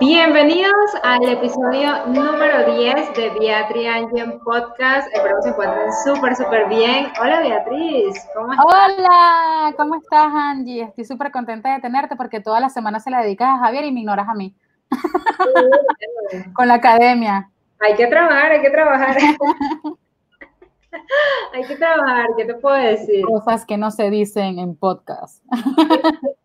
Bienvenidos al episodio número 10 de Beatriz Angel Podcast. Espero que se encuentren súper, súper bien. Hola Beatriz, ¿cómo estás? Hola, ¿cómo estás Angie? Estoy súper contenta de tenerte porque toda la semana se la dedicas a Javier y me ignoras a mí. Con la academia. Hay que trabajar, hay que trabajar. hay que trabajar, ¿qué te puedo decir? Cosas que no se dicen en podcast.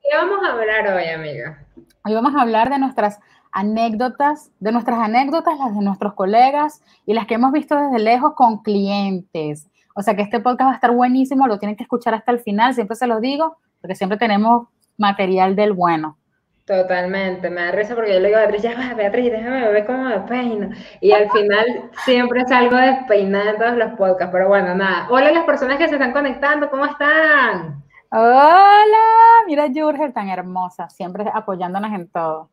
¿Qué vamos a hablar hoy, amiga? Hoy vamos a hablar de nuestras anécdotas, de nuestras anécdotas, las de nuestros colegas y las que hemos visto desde lejos con clientes. O sea que este podcast va a estar buenísimo, lo tienen que escuchar hasta el final, siempre se los digo, porque siempre tenemos material del bueno. Totalmente, me da risa porque yo le digo a Beatriz, ya va, Beatriz, déjame ver cómo me peino. Y al final siempre salgo despeinada en todos los podcasts, pero bueno, nada. Hola a las personas que se están conectando, ¿cómo están? Hola, mira Jurgel tan hermosa, siempre apoyándonos en todo.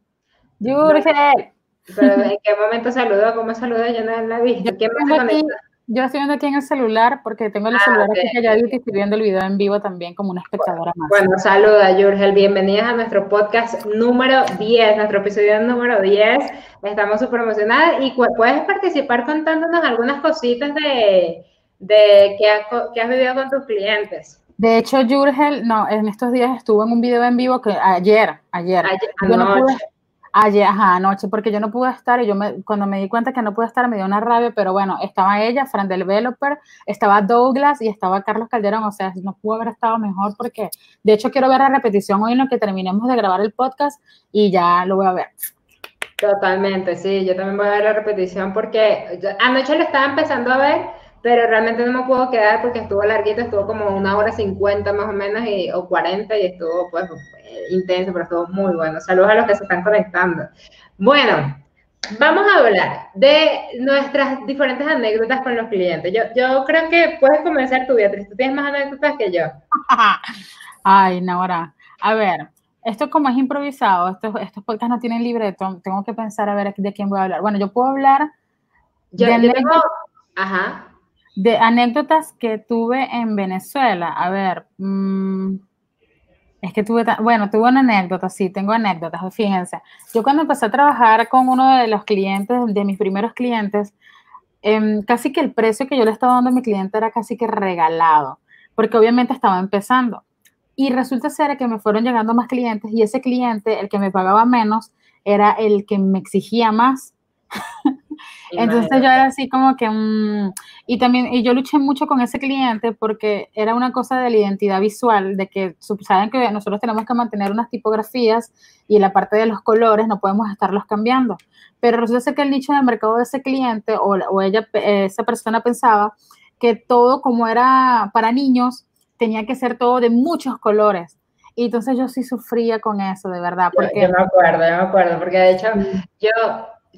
Jurgel. Pero ¿en qué momento saludó? ¿Cómo saludó? Yo no la. ¿Quién me conecta? Yo estoy viendo aquí en el celular porque tengo el ah, celular aquí calladito y estoy viendo el video en vivo también como una espectadora más. Bueno, saluda, Jurgel. Bienvenidas a nuestro podcast número 10, nuestro episodio número 10. Estamos súper emocionadas y puedes participar contándonos algunas cositas de, de que, has, vivido con tus clientes. De hecho, Jurgel, no, en estos días estuvo en un video en vivo que ayer, ayer. ayer Ayer, anoche, porque yo no pude estar y yo me, cuando me di cuenta que no pude estar me dio una rabia, pero bueno, estaba ella, Fran Developer, estaba Douglas y estaba Carlos Calderón, o sea, no pudo haber estado mejor porque, de hecho, quiero ver la repetición hoy en lo que terminemos de grabar el podcast y ya lo voy a ver. Totalmente, sí, yo también voy a ver la repetición porque anoche lo estaba empezando a ver, pero realmente no me puedo quedar porque estuvo larguito, estuvo como una hora cincuenta más o menos y, o cuarenta y estuvo pues intenso, pero estuvo muy bueno. Saludos a los que se están conectando. Bueno, vamos a hablar de nuestras diferentes anécdotas con los clientes. Yo, yo creo que puedes comenzar tú, Beatriz. Tú tienes más anécdotas que yo. Ay, Nora. A ver, esto como es improvisado, estos, estos podcasts no tienen libreto, tengo que pensar a ver de quién voy a hablar. Bueno, yo puedo hablar yo, de, anécdotas, ajá. De anécdotas que tuve en Venezuela. A ver, mmm, es que tuve, bueno, tuve una anécdota, sí, tengo anécdotas, fíjense. Yo cuando empecé a trabajar con uno de los clientes, de mis primeros clientes, em, casi que el precio que yo le estaba dando a mi cliente era casi que regalado, porque obviamente estaba empezando. Y resulta ser que me fueron llegando más clientes y ese cliente, el que me pagaba menos, era el que me exigía más. Entonces yo era así como que, mm, y también, y yo luché mucho con ese cliente porque era una cosa de la identidad visual, de que saben que nosotros tenemos que mantener unas tipografías y la parte de los colores no podemos estarlos cambiando. Pero resulta ser que el nicho de mercado de ese cliente o, o ella, esa persona pensaba que todo como era para niños, tenía que ser todo de muchos colores. Y entonces yo sí sufría con eso, de verdad. Porque... Yo, me acuerdo, yo me acuerdo, porque de hecho yo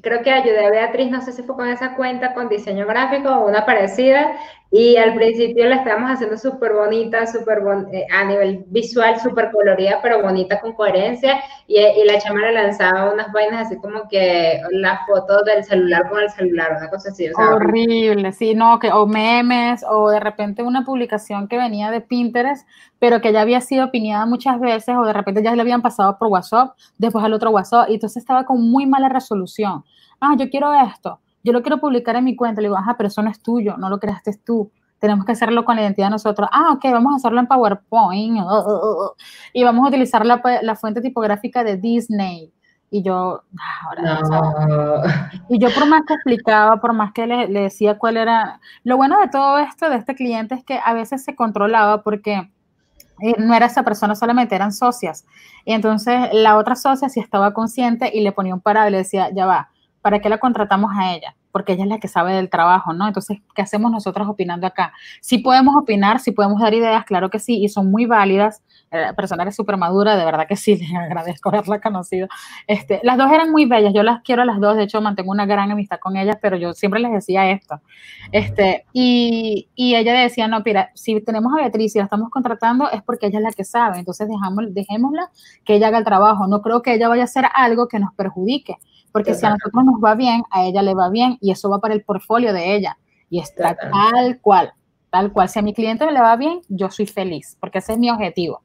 creo que ayudé a Beatriz, no sé si fue con esa cuenta con diseño gráfico o una parecida, y al principio la estábamos haciendo súper bonita, súper eh, a nivel visual, súper colorida, pero bonita con coherencia, y, y la chama le lanzaba unas vainas así como que las fotos del celular con el celular, una cosa así. Horrible, sí, no, que o memes, o de repente una publicación que venía de Pinterest, pero que ya había sido opinada muchas veces, o de repente ya le habían pasado por WhatsApp, después al otro WhatsApp, y entonces estaba con muy mala resolución. Ah, yo quiero esto yo lo quiero publicar en mi cuenta, le digo, ajá, pero eso no es tuyo, no lo creaste tú. Tenemos que hacerlo con la identidad de nosotros. Ah, ok, vamos a hacerlo en PowerPoint. Uh, uh, uh, y vamos a utilizar la, la, fuente tipográfica de Disney. Y yo, ah, ahora no. Y yo por más que explicaba, por más que le, le, decía cuál era... Lo bueno de todo esto, de este cliente, es que a veces se controlaba porque eh, no era esa persona solamente, eran socias. Y entonces la otra socia sí estaba consciente y le ponía un parado y le decía, ya va, ¿para qué la contratamos a ella? Porque ella es la que sabe del trabajo, ¿no? Entonces, ¿qué hacemos nosotros opinando acá? Sí podemos opinar, sí podemos dar ideas, claro que sí, y son muy válidas. La persona era súper madura, de verdad que sí, le agradezco haberla conocido. Este, las dos eran muy bellas, yo las quiero a las dos, de hecho mantengo una gran amistad con ellas, pero yo siempre les decía esto. Este, y, y ella decía, no, mira, si tenemos a Beatriz y la estamos contratando es porque ella es la que sabe, entonces dejamos, dejémosla que ella haga el trabajo, no creo que ella vaya a hacer algo que nos perjudique porque si a nosotros nos va bien, a ella le va bien y eso va para el portfolio de ella. Y está tal cual, tal cual. Si a mi cliente le va bien, yo soy feliz, porque ese es mi objetivo.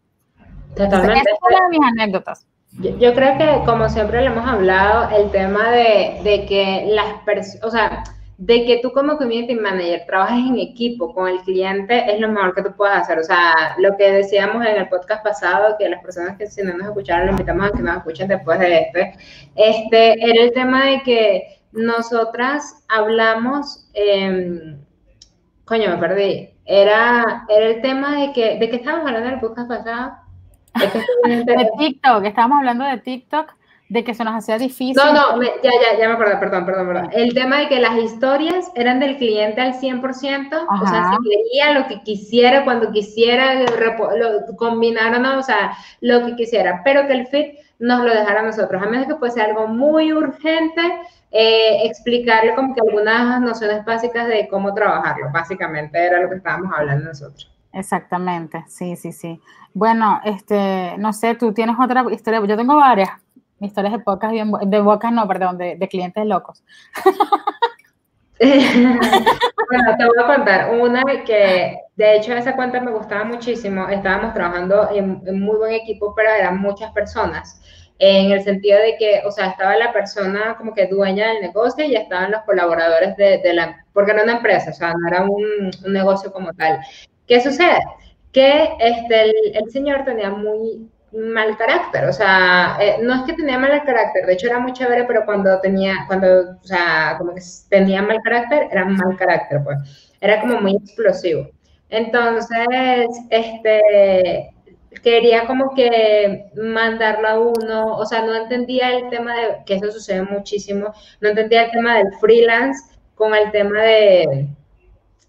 Totalmente. Esas son mis anécdotas. Yo, creo que, como siempre le hemos hablado, el tema de, de que las personas, o sea, de que tú como community manager trabajes en equipo con el cliente es lo mejor que tú puedas hacer. O sea, lo que decíamos en el podcast pasado, que las personas que si no nos escucharon, lo invitamos a que nos escuchen después de este, este era el tema de que nosotras hablamos, eh, coño, me perdí, era, era el tema de que, ¿de qué estábamos hablando en el podcast pasado? de TikTok, estábamos hablando de TikTok de que se nos hacía difícil. No, no, ya, ya, ya me acordé, perdón, perdón, perdón. El tema de que las historias eran del cliente al 100%, o sea, si quería lo que quisiera, cuando quisiera, lo, combinaron, o sea, lo que quisiera, pero que el fit nos lo dejara a nosotros, a menos que fuese algo muy urgente, eh, explicarle como que algunas nociones básicas de cómo trabajarlo, básicamente era lo que estábamos hablando nosotros. Exactamente, sí, sí, sí. Bueno, este, no sé, tú tienes otra historia, yo tengo varias, historias de pocas, de bocas no, perdón, de, de clientes locos. bueno, te voy a contar una que, de hecho, esa cuenta me gustaba muchísimo. Estábamos trabajando en, muy buen equipo, pero eran muchas personas. En el sentido de que, o sea, estaba la persona como que dueña del negocio y estaban los colaboradores de, de la, porque era una empresa, o sea, no era un, un negocio como tal. ¿Qué sucede? Que este, el, el señor tenía muy, mal carácter, o sea, eh, no es que tenía mal carácter, de hecho era muy chévere, pero cuando tenía, cuando, o sea, como que tenía mal carácter, era mal carácter, pues, era como muy explosivo. Entonces, este, quería como que mandarlo a uno, o sea, no entendía el tema de, que eso sucede muchísimo, no entendía el tema del freelance con el tema de,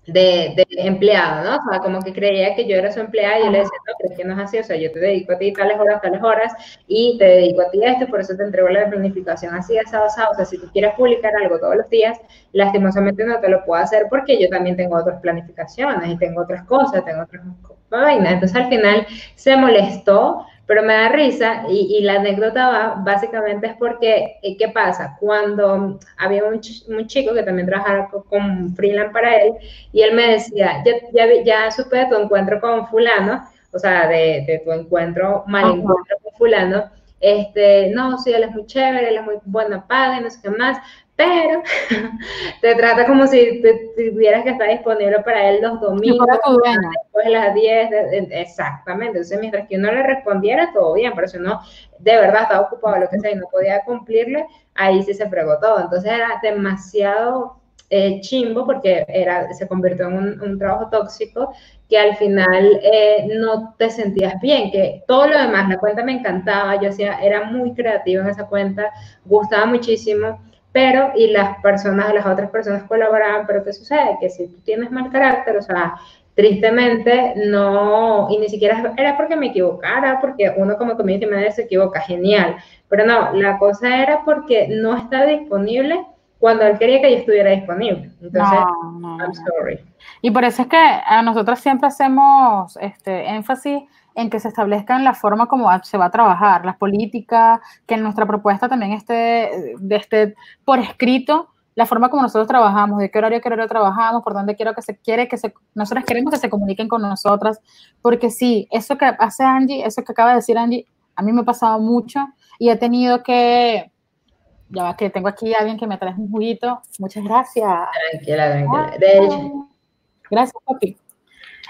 de, de, empleado, ¿no? O sea, como que creía que yo era su empleada y yo le decía, no, pero es que no es así, o sea, yo te dedico a ti tales horas, tales horas y te dedico a ti esto, por eso te entrego la planificación así, asado, asado. O sea, si tú quieres publicar algo todos los días, lastimosamente no te lo puedo hacer porque yo también tengo otras planificaciones y tengo otras cosas, tengo otras vainas. Entonces, al final se molestó pero me da risa y, la anécdota va, básicamente es porque, eh, ¿qué pasa? Cuando había un, chico que también trabajaba con, freelance para él y él me decía, ya, ya, ya supe de tu encuentro con fulano, o sea, de, de tu encuentro, mal encuentro con fulano, este, no, sí, él es muy chévere, él es muy buena paga y no sé qué más, pero te trata como si tuvieras que estar disponible para él los domingos, después de las 10, exactamente. Entonces, mientras que uno le respondiera, todo bien, pero si uno de verdad estaba ocupado, lo que sea, y no podía cumplirle, ahí sí se fregó todo. Entonces, era demasiado eh, chimbo porque era, se convirtió en un, trabajo tóxico que al final eh, no te sentías bien, que todo lo demás, la cuenta me encantaba, yo hacía, era muy creativo en esa cuenta, gustaba muchísimo, pero y las personas, las otras personas colaboraban, pero ¿qué sucede? Que si tú tienes mal carácter, o sea, tristemente no, y ni siquiera era porque me equivocara, porque uno como community manager se equivoca, genial, pero no, la cosa era porque no estaba disponible cuando él quería que yo estuviera disponible. Entonces, I'm sorry. Y por eso es que a nosotros siempre hacemos este énfasis en que se establezcan la forma como se va a trabajar, las políticas, que en nuestra propuesta también esté, esté por escrito la forma como nosotros trabajamos, de qué horario, qué horario trabajamos, por dónde quiero que se quiere, que se, nosotros queremos que se comuniquen con nosotras, porque sí, eso que hace Angie, eso que acaba de decir Angie, a mí me ha pasado mucho y he tenido que, ya va que tengo aquí a alguien que me trae un juguito, muchas gracias. Tranquila, tranquila. De hecho. Gracias, papi.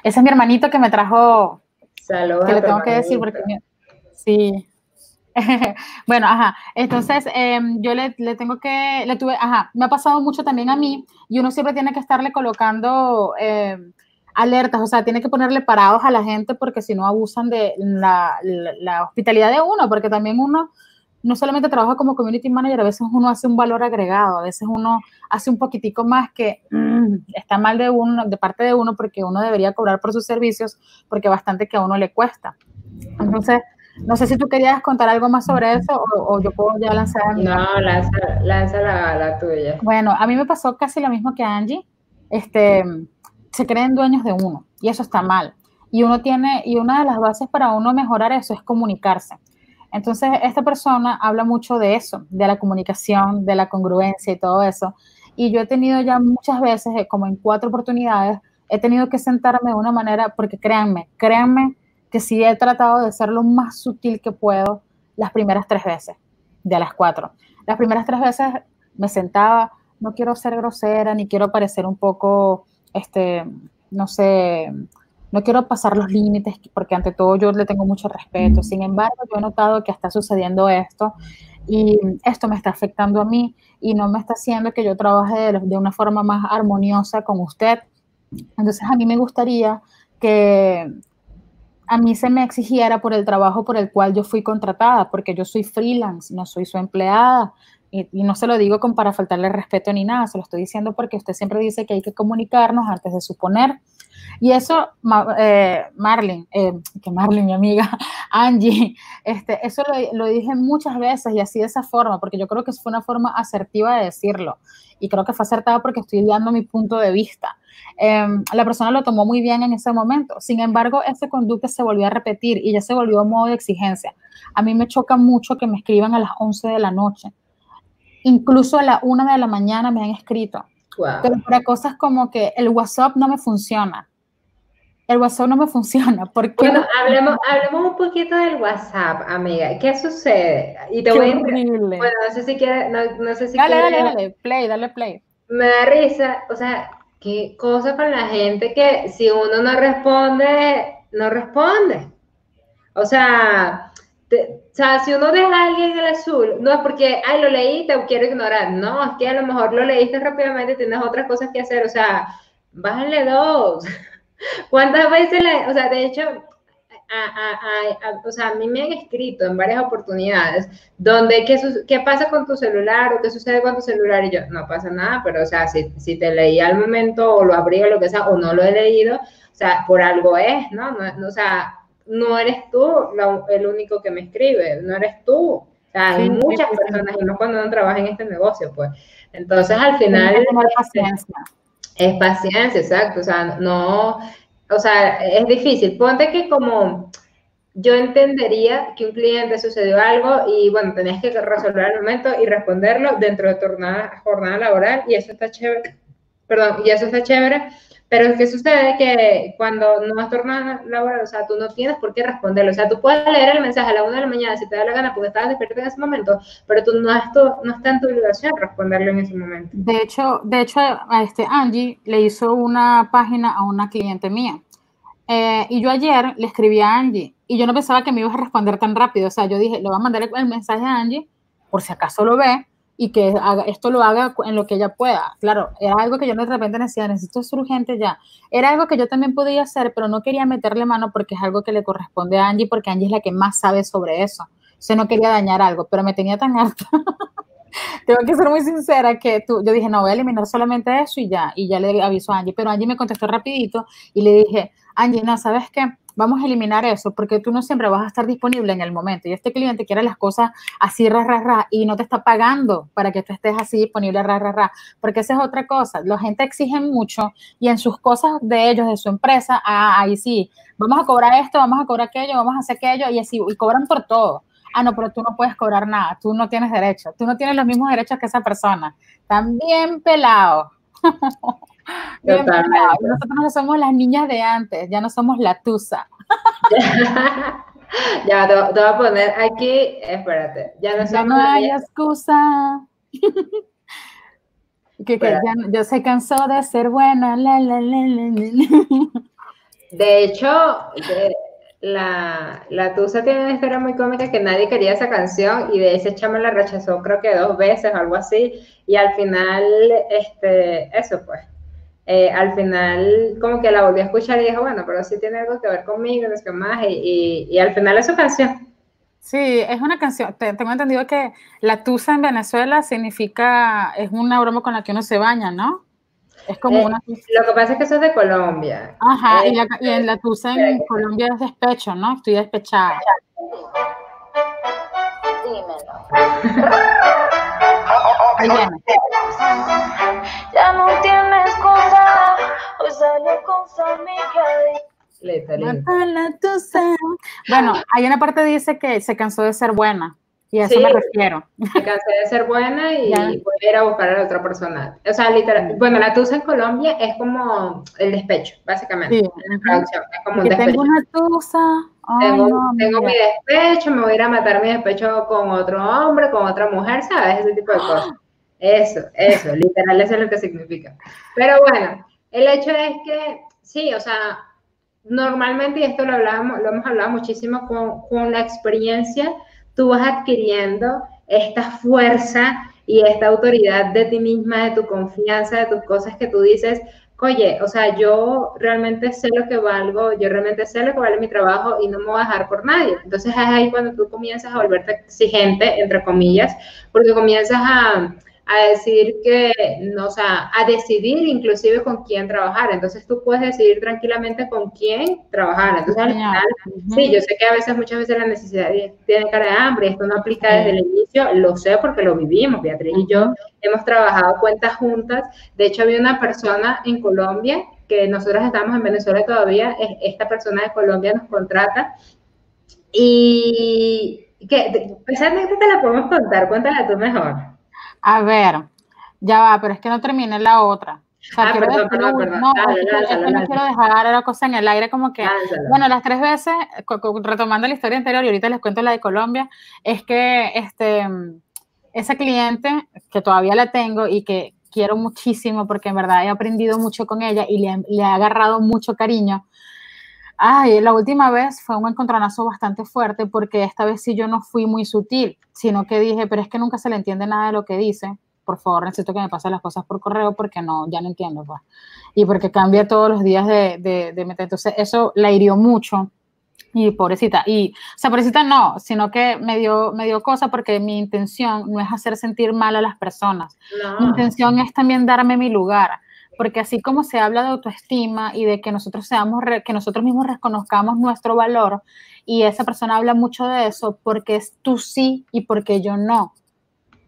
Ese es mi hermanito que me trajo Saludos. Que le tengo que decir porque sí. bueno, ajá. Entonces, em, yo le, le, tengo que, le tuve, ajá, me ha pasado mucho también a mí y uno siempre tiene que estarle colocando em, alertas, o sea, tiene que ponerle parados a la gente porque si no abusan de la, la, hospitalidad de uno, porque también uno no solamente trabaja como community manager, a veces uno hace un valor agregado, a veces uno hace un poquitico más que está mal de uno, de parte de uno, porque uno debería cobrar por sus servicios, porque bastante que a uno le cuesta. Entonces, no sé si tú querías contar algo más sobre eso o, yo puedo ya lanzar. No, lanza, lanza la, tuya. Bueno, a mí me pasó casi lo mismo que a Angie. Este, se creen dueños de uno y eso está mal. Y uno tiene, y una de las bases para uno mejorar eso es comunicarse. Entonces, esta persona habla mucho de eso, de la comunicación, de la congruencia y todo eso. Y yo he tenido ya muchas veces, eh, como en cuatro oportunidades, he tenido que sentarme de una manera, porque créanme, créanme que sí he tratado de ser lo más sutil que puedo las primeras tres veces, de las cuatro. Las primeras tres veces me sentaba, no quiero ser grosera, ni quiero parecer un poco, este, no sé, no quiero pasar los límites, porque ante todo yo le tengo mucho respeto. Sin embargo, yo he notado que está sucediendo esto y esto me está afectando a mí y no me está haciendo que yo trabaje de, una forma más armoniosa con usted. Entonces, a mí me gustaría que a mí se me exigiera por el trabajo por el cual yo fui contratada, porque yo soy freelance, no soy su empleada. Y, no se lo digo con para faltarle respeto ni nada, se lo estoy diciendo porque usted siempre dice que hay que comunicarnos antes de suponer. Y eso, eh, Marlene, eh, que Marlene, mi amiga, Angie, este, eso lo, dije muchas veces y así de esa forma, porque yo creo que fue una forma asertiva de decirlo. Y creo que fue acertada porque estoy dando mi punto de vista. Em, la persona lo tomó muy bien en ese momento. Sin embargo, ese conducta se volvió a repetir y ya se volvió a modo de exigencia. A mí me choca mucho que me escriban a las 11 de la noche. Incluso a la 1 de la mañana me han escrito. Pero para cosas como que el WhatsApp no me funciona el WhatsApp no me funciona. ¿Por Bueno, hablemos, hablemos un poquito del WhatsApp, amiga. ¿Qué sucede? Y te voy a Bueno, no sé si quieres, no, sé si Dale, dale, dale, play, dale play. Me da risa, o sea, qué cosa con la gente que si uno no responde, no responde. O sea, o sea, si uno deja a alguien en el azul, no es porque, ay, lo leí, te quiero ignorar. No, es que a lo mejor lo leíste rápidamente y tienes otras cosas que hacer. O sea, bájale dos. ¿Cuántas veces, o sea, de hecho, a, o sea, a mí me han escrito en varias oportunidades donde ¿qué, qué pasa con tu celular o qué sucede con tu celular y yo, no pasa nada, pero o sea, si, si te leí al momento o lo abrí o lo que sea o no lo he leído, o sea, por algo es, ¿no? no, o sea, no eres tú el único que me escribe, no eres tú. O sea, hay muchas personas y no cuando no trabaja en este negocio, pues. Entonces, al final... Este, es paciencia, exacto. O sea, no, o sea, es difícil. Ponte que como yo entendería que un cliente sucedió algo y bueno, tenías que resolver el momento y responderlo dentro de tu jornada, jornada laboral y eso está chévere. Perdón, y eso está chévere pero ¿qué sucede? Que cuando no es jornada laboral, o sea, tú no tienes por qué responderlo. O sea, tú puedes leer el mensaje a la una de la mañana si te da la gana porque estabas despierto en ese momento, pero tú no, no está en tu obligación responderlo en ese momento. De hecho, de hecho a este Angie le hizo una página a una cliente mía. Eh, y yo ayer le escribí a Angie y yo no pensaba que me ibas a responder tan rápido. O sea, yo dije, le voy a mandar el mensaje a Angie por si acaso lo ve y que haga, esto lo haga en lo que ella pueda. Claro, era algo que yo de repente decía, necesito ser urgente ya. Era algo que yo también podía hacer, pero no quería meterle mano porque es algo que le corresponde a Angie, porque Angie es la que más sabe sobre eso. O sea, no quería dañar algo, pero me tenía tan harta. Tengo que ser muy sincera que tú, yo dije, no, voy a eliminar solamente eso y ya, y ya le aviso a Angie, pero Angie me contestó rapidito y le dije, Angie, no, ¿sabes qué? Vamos a eliminar eso porque tú no siempre vas a estar disponible en el momento y este cliente quiere las cosas así, ra, ra, ra, y no te está pagando para que tú estés así disponible, ra, ra, ra, porque esa es otra cosa. La gente exige mucho y en sus cosas de ellos, de su empresa, ah, ahí sí, vamos a cobrar esto, vamos a cobrar aquello, vamos a hacer aquello y así, y cobran por todo. Ah, no, pero tú no puedes cobrar nada, tú no tienes derecho, tú no tienes los mismos derechos que esa persona. También pelado. Nosotros no somos las niñas de antes, ya no somos la tusa. ya, te, voy a poner aquí, espérate, ya no, ya no hay excusa. que, que ya, se cansó de ser buena. de hecho, la, la Tusa tiene una historia muy cómica que nadie quería esa canción y de ese chama la rechazó creo que dos veces o algo así y al final, este, eso pues, eh, al final como que la volví a escuchar y dije, bueno, pero sí tiene algo que ver conmigo, no sé más, y, y, al final es su canción. Sí, es una canción. Tengo entendido que la tusa en Venezuela significa, es una broma con la que uno se baña, ¿no? Es como eh, una... Lo que pasa es que eso es de Colombia. Ajá, y, la, y en la tusa en Colombia es despecho, ¿no? Estoy despechada. Dímelo. Ahí. Ya no tienes cosa, hoy sale con su amiga. Bueno, hay una parte dice que se cansó de ser buena. Y a eso me refiero. Se cansé de ser buena y voy a ir a buscar a la otra persona. O sea, literal, bueno, la tusa en Colombia es como el despecho, básicamente. Sí. En traducción, es como un despecho. Tengo una tusa, tengo, tengo mi despecho, me voy a ir a matar mi despecho con otro hombre, con otra mujer, ¿sabes? Ese tipo de cosas. Eso, eso, literal, eso es lo que significa. Pero bueno, el hecho es que, sí, o sea, normalmente, y esto lo, hablamos, lo hemos hablado muchísimo con, con la experiencia, tú vas adquiriendo esta fuerza y esta autoridad de ti misma, de tu confianza, de tus cosas que tú dices, oye, o sea, yo realmente sé lo que valgo, yo realmente sé lo que vale mi trabajo y no me voy a dejar por nadie. Entonces es ahí cuando tú comienzas a volverte exigente, entre comillas, porque comienzas a, a decir que, no, o sea, a decidir inclusive con quién trabajar. Entonces tú puedes decidir tranquilamente con quién trabajar. Entonces al final, sí, yo sé que a veces, muchas veces la necesidad tiene cara de hambre, esto no aplica desde el inicio, lo sé porque lo vivimos, Beatriz y yo hemos trabajado cuentas juntas. De hecho, había una persona en Colombia que nosotros estamos en Venezuela todavía, esta persona de Colombia nos contrata y que esa anécdota la podemos contar, cuéntala tú mejor. A ver, ya va, pero es que no terminé la otra. O sea, ah, quiero perdón, perdón, perdón. No, es que no quiero dejar la cosa en el aire como que, bueno, las tres veces, retomando la historia anterior y ahorita les cuento la de Colombia, es que este, esa cliente que todavía la tengo y que quiero muchísimo porque en verdad he aprendido mucho con ella y le, le he agarrado mucho cariño, Ay, la última vez fue un encontronazo bastante fuerte porque esta vez sí yo no fui muy sutil, sino que dije, pero es que nunca se le entiende nada de lo que dice. Por favor, necesito que me pasen las cosas por correo porque no, ya no entiendo. Pues. Y porque cambia todos los días de, de, de meter. Entonces, eso la hirió mucho. Y pobrecita, y, o sea, pobrecita no, sino que me dio, me dio cosa porque mi intención no es hacer sentir mal a las personas. Mi intención es también darme mi lugar porque así como se habla de autoestima y de que nosotros seamos, que nosotros mismos reconozcamos nuestro valor, y esa persona habla mucho de eso porque es tú sí y porque yo no.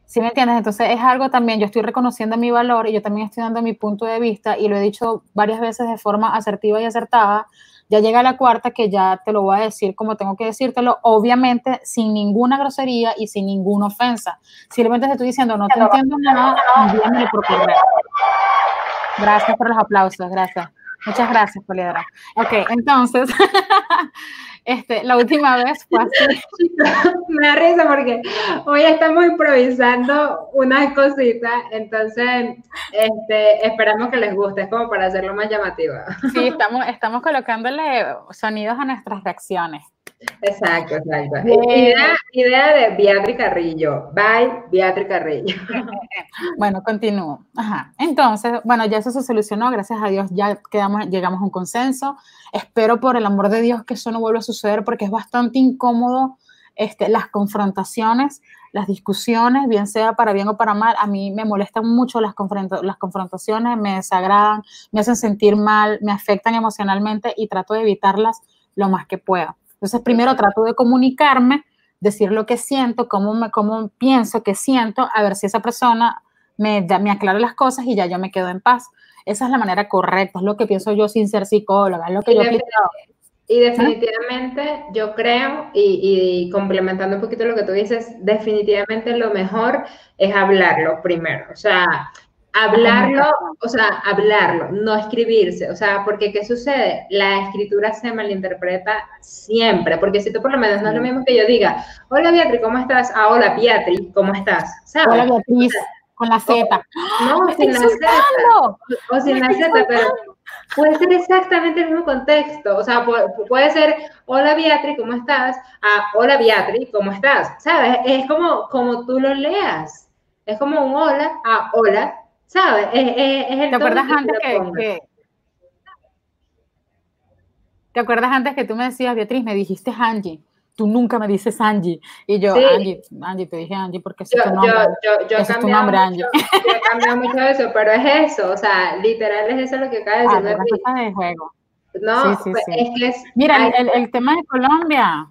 ¿Sí me entiendes? Entonces es algo también, yo estoy reconociendo mi valor y yo también estoy dando mi punto de vista y lo he dicho varias veces de forma asertiva y acertada. Ya llega la cuarta que ya te lo voy a decir como tengo que decírtelo, obviamente sin ninguna grosería y sin ninguna ofensa. Simplemente te estoy diciendo, no te entiendo nada, envíamelo por correo. Gracias por los aplausos, gracias. Muchas gracias, Poliedra. Ok, entonces, este, la última vez fue así. Me da risa porque hoy estamos improvisando unas cositas, entonces este, esperamos que les guste, es como para hacerlo más llamativo. Sí, estamos, estamos colocándole sonidos a nuestras reacciones. Exacto, exacto. Idea, de Beatriz Carrillo. Bye, Beatriz Carrillo. bueno, continúo. Entonces, bueno, ya eso se solucionó, gracias a Dios ya quedamos, llegamos a un consenso. Espero por el amor de Dios que eso no vuelva a suceder porque es bastante incómodo este, las confrontaciones, las discusiones, bien sea para bien o para mal. A mí me molestan mucho las, las confrontaciones, me desagradan, me hacen sentir mal, me afectan emocionalmente y trato de evitarlas lo más que pueda. Entonces, primero trato de comunicarme, decir lo que siento, cómo, me, cómo pienso que siento, a ver si esa persona me, me aclara las cosas y ya yo me quedo en paz. Esa es la manera correcta, es lo que pienso yo sin ser psicóloga, es lo que y yo Y definitivamente yo creo, y, y, complementando un poquito lo que tú dices, definitivamente lo mejor es hablarlo primero. O sea, Hablarlo, o sea, hablarlo, no escribirse, o sea, porque ¿qué sucede? La escritura se malinterpreta siempre, porque si tú por lo menos no es lo mismo que yo diga, hola Beatriz, ¿cómo estás? Ah, hola Beatriz, ¿cómo estás? Hola Beatriz, con la Z. No, sin la Z. O sin la Z, pero puede ser exactamente el mismo contexto, o sea, puede, ser, hola Beatriz, ¿cómo estás? Ah, hola Beatriz, ¿cómo estás? ¿Sabes? Es como, como tú lo leas. Es como un hola, ah, hola, ¿Sabes? ¿Te acuerdas antes que, ¿Te acuerdas antes que tú me decías, Beatriz, me dijiste Angie? Tú nunca me dices Angie. Y yo, Angie, Angie, te dije Angie porque es tu nombre. Yo, yo, es tu nombre, Angie. Yo he cambiado mucho eso, pero es eso, o sea, literal es eso lo que acaba de decir. Ah, de juego. No, sí, sí, pues, es que es... Mira, el, el, tema de Colombia.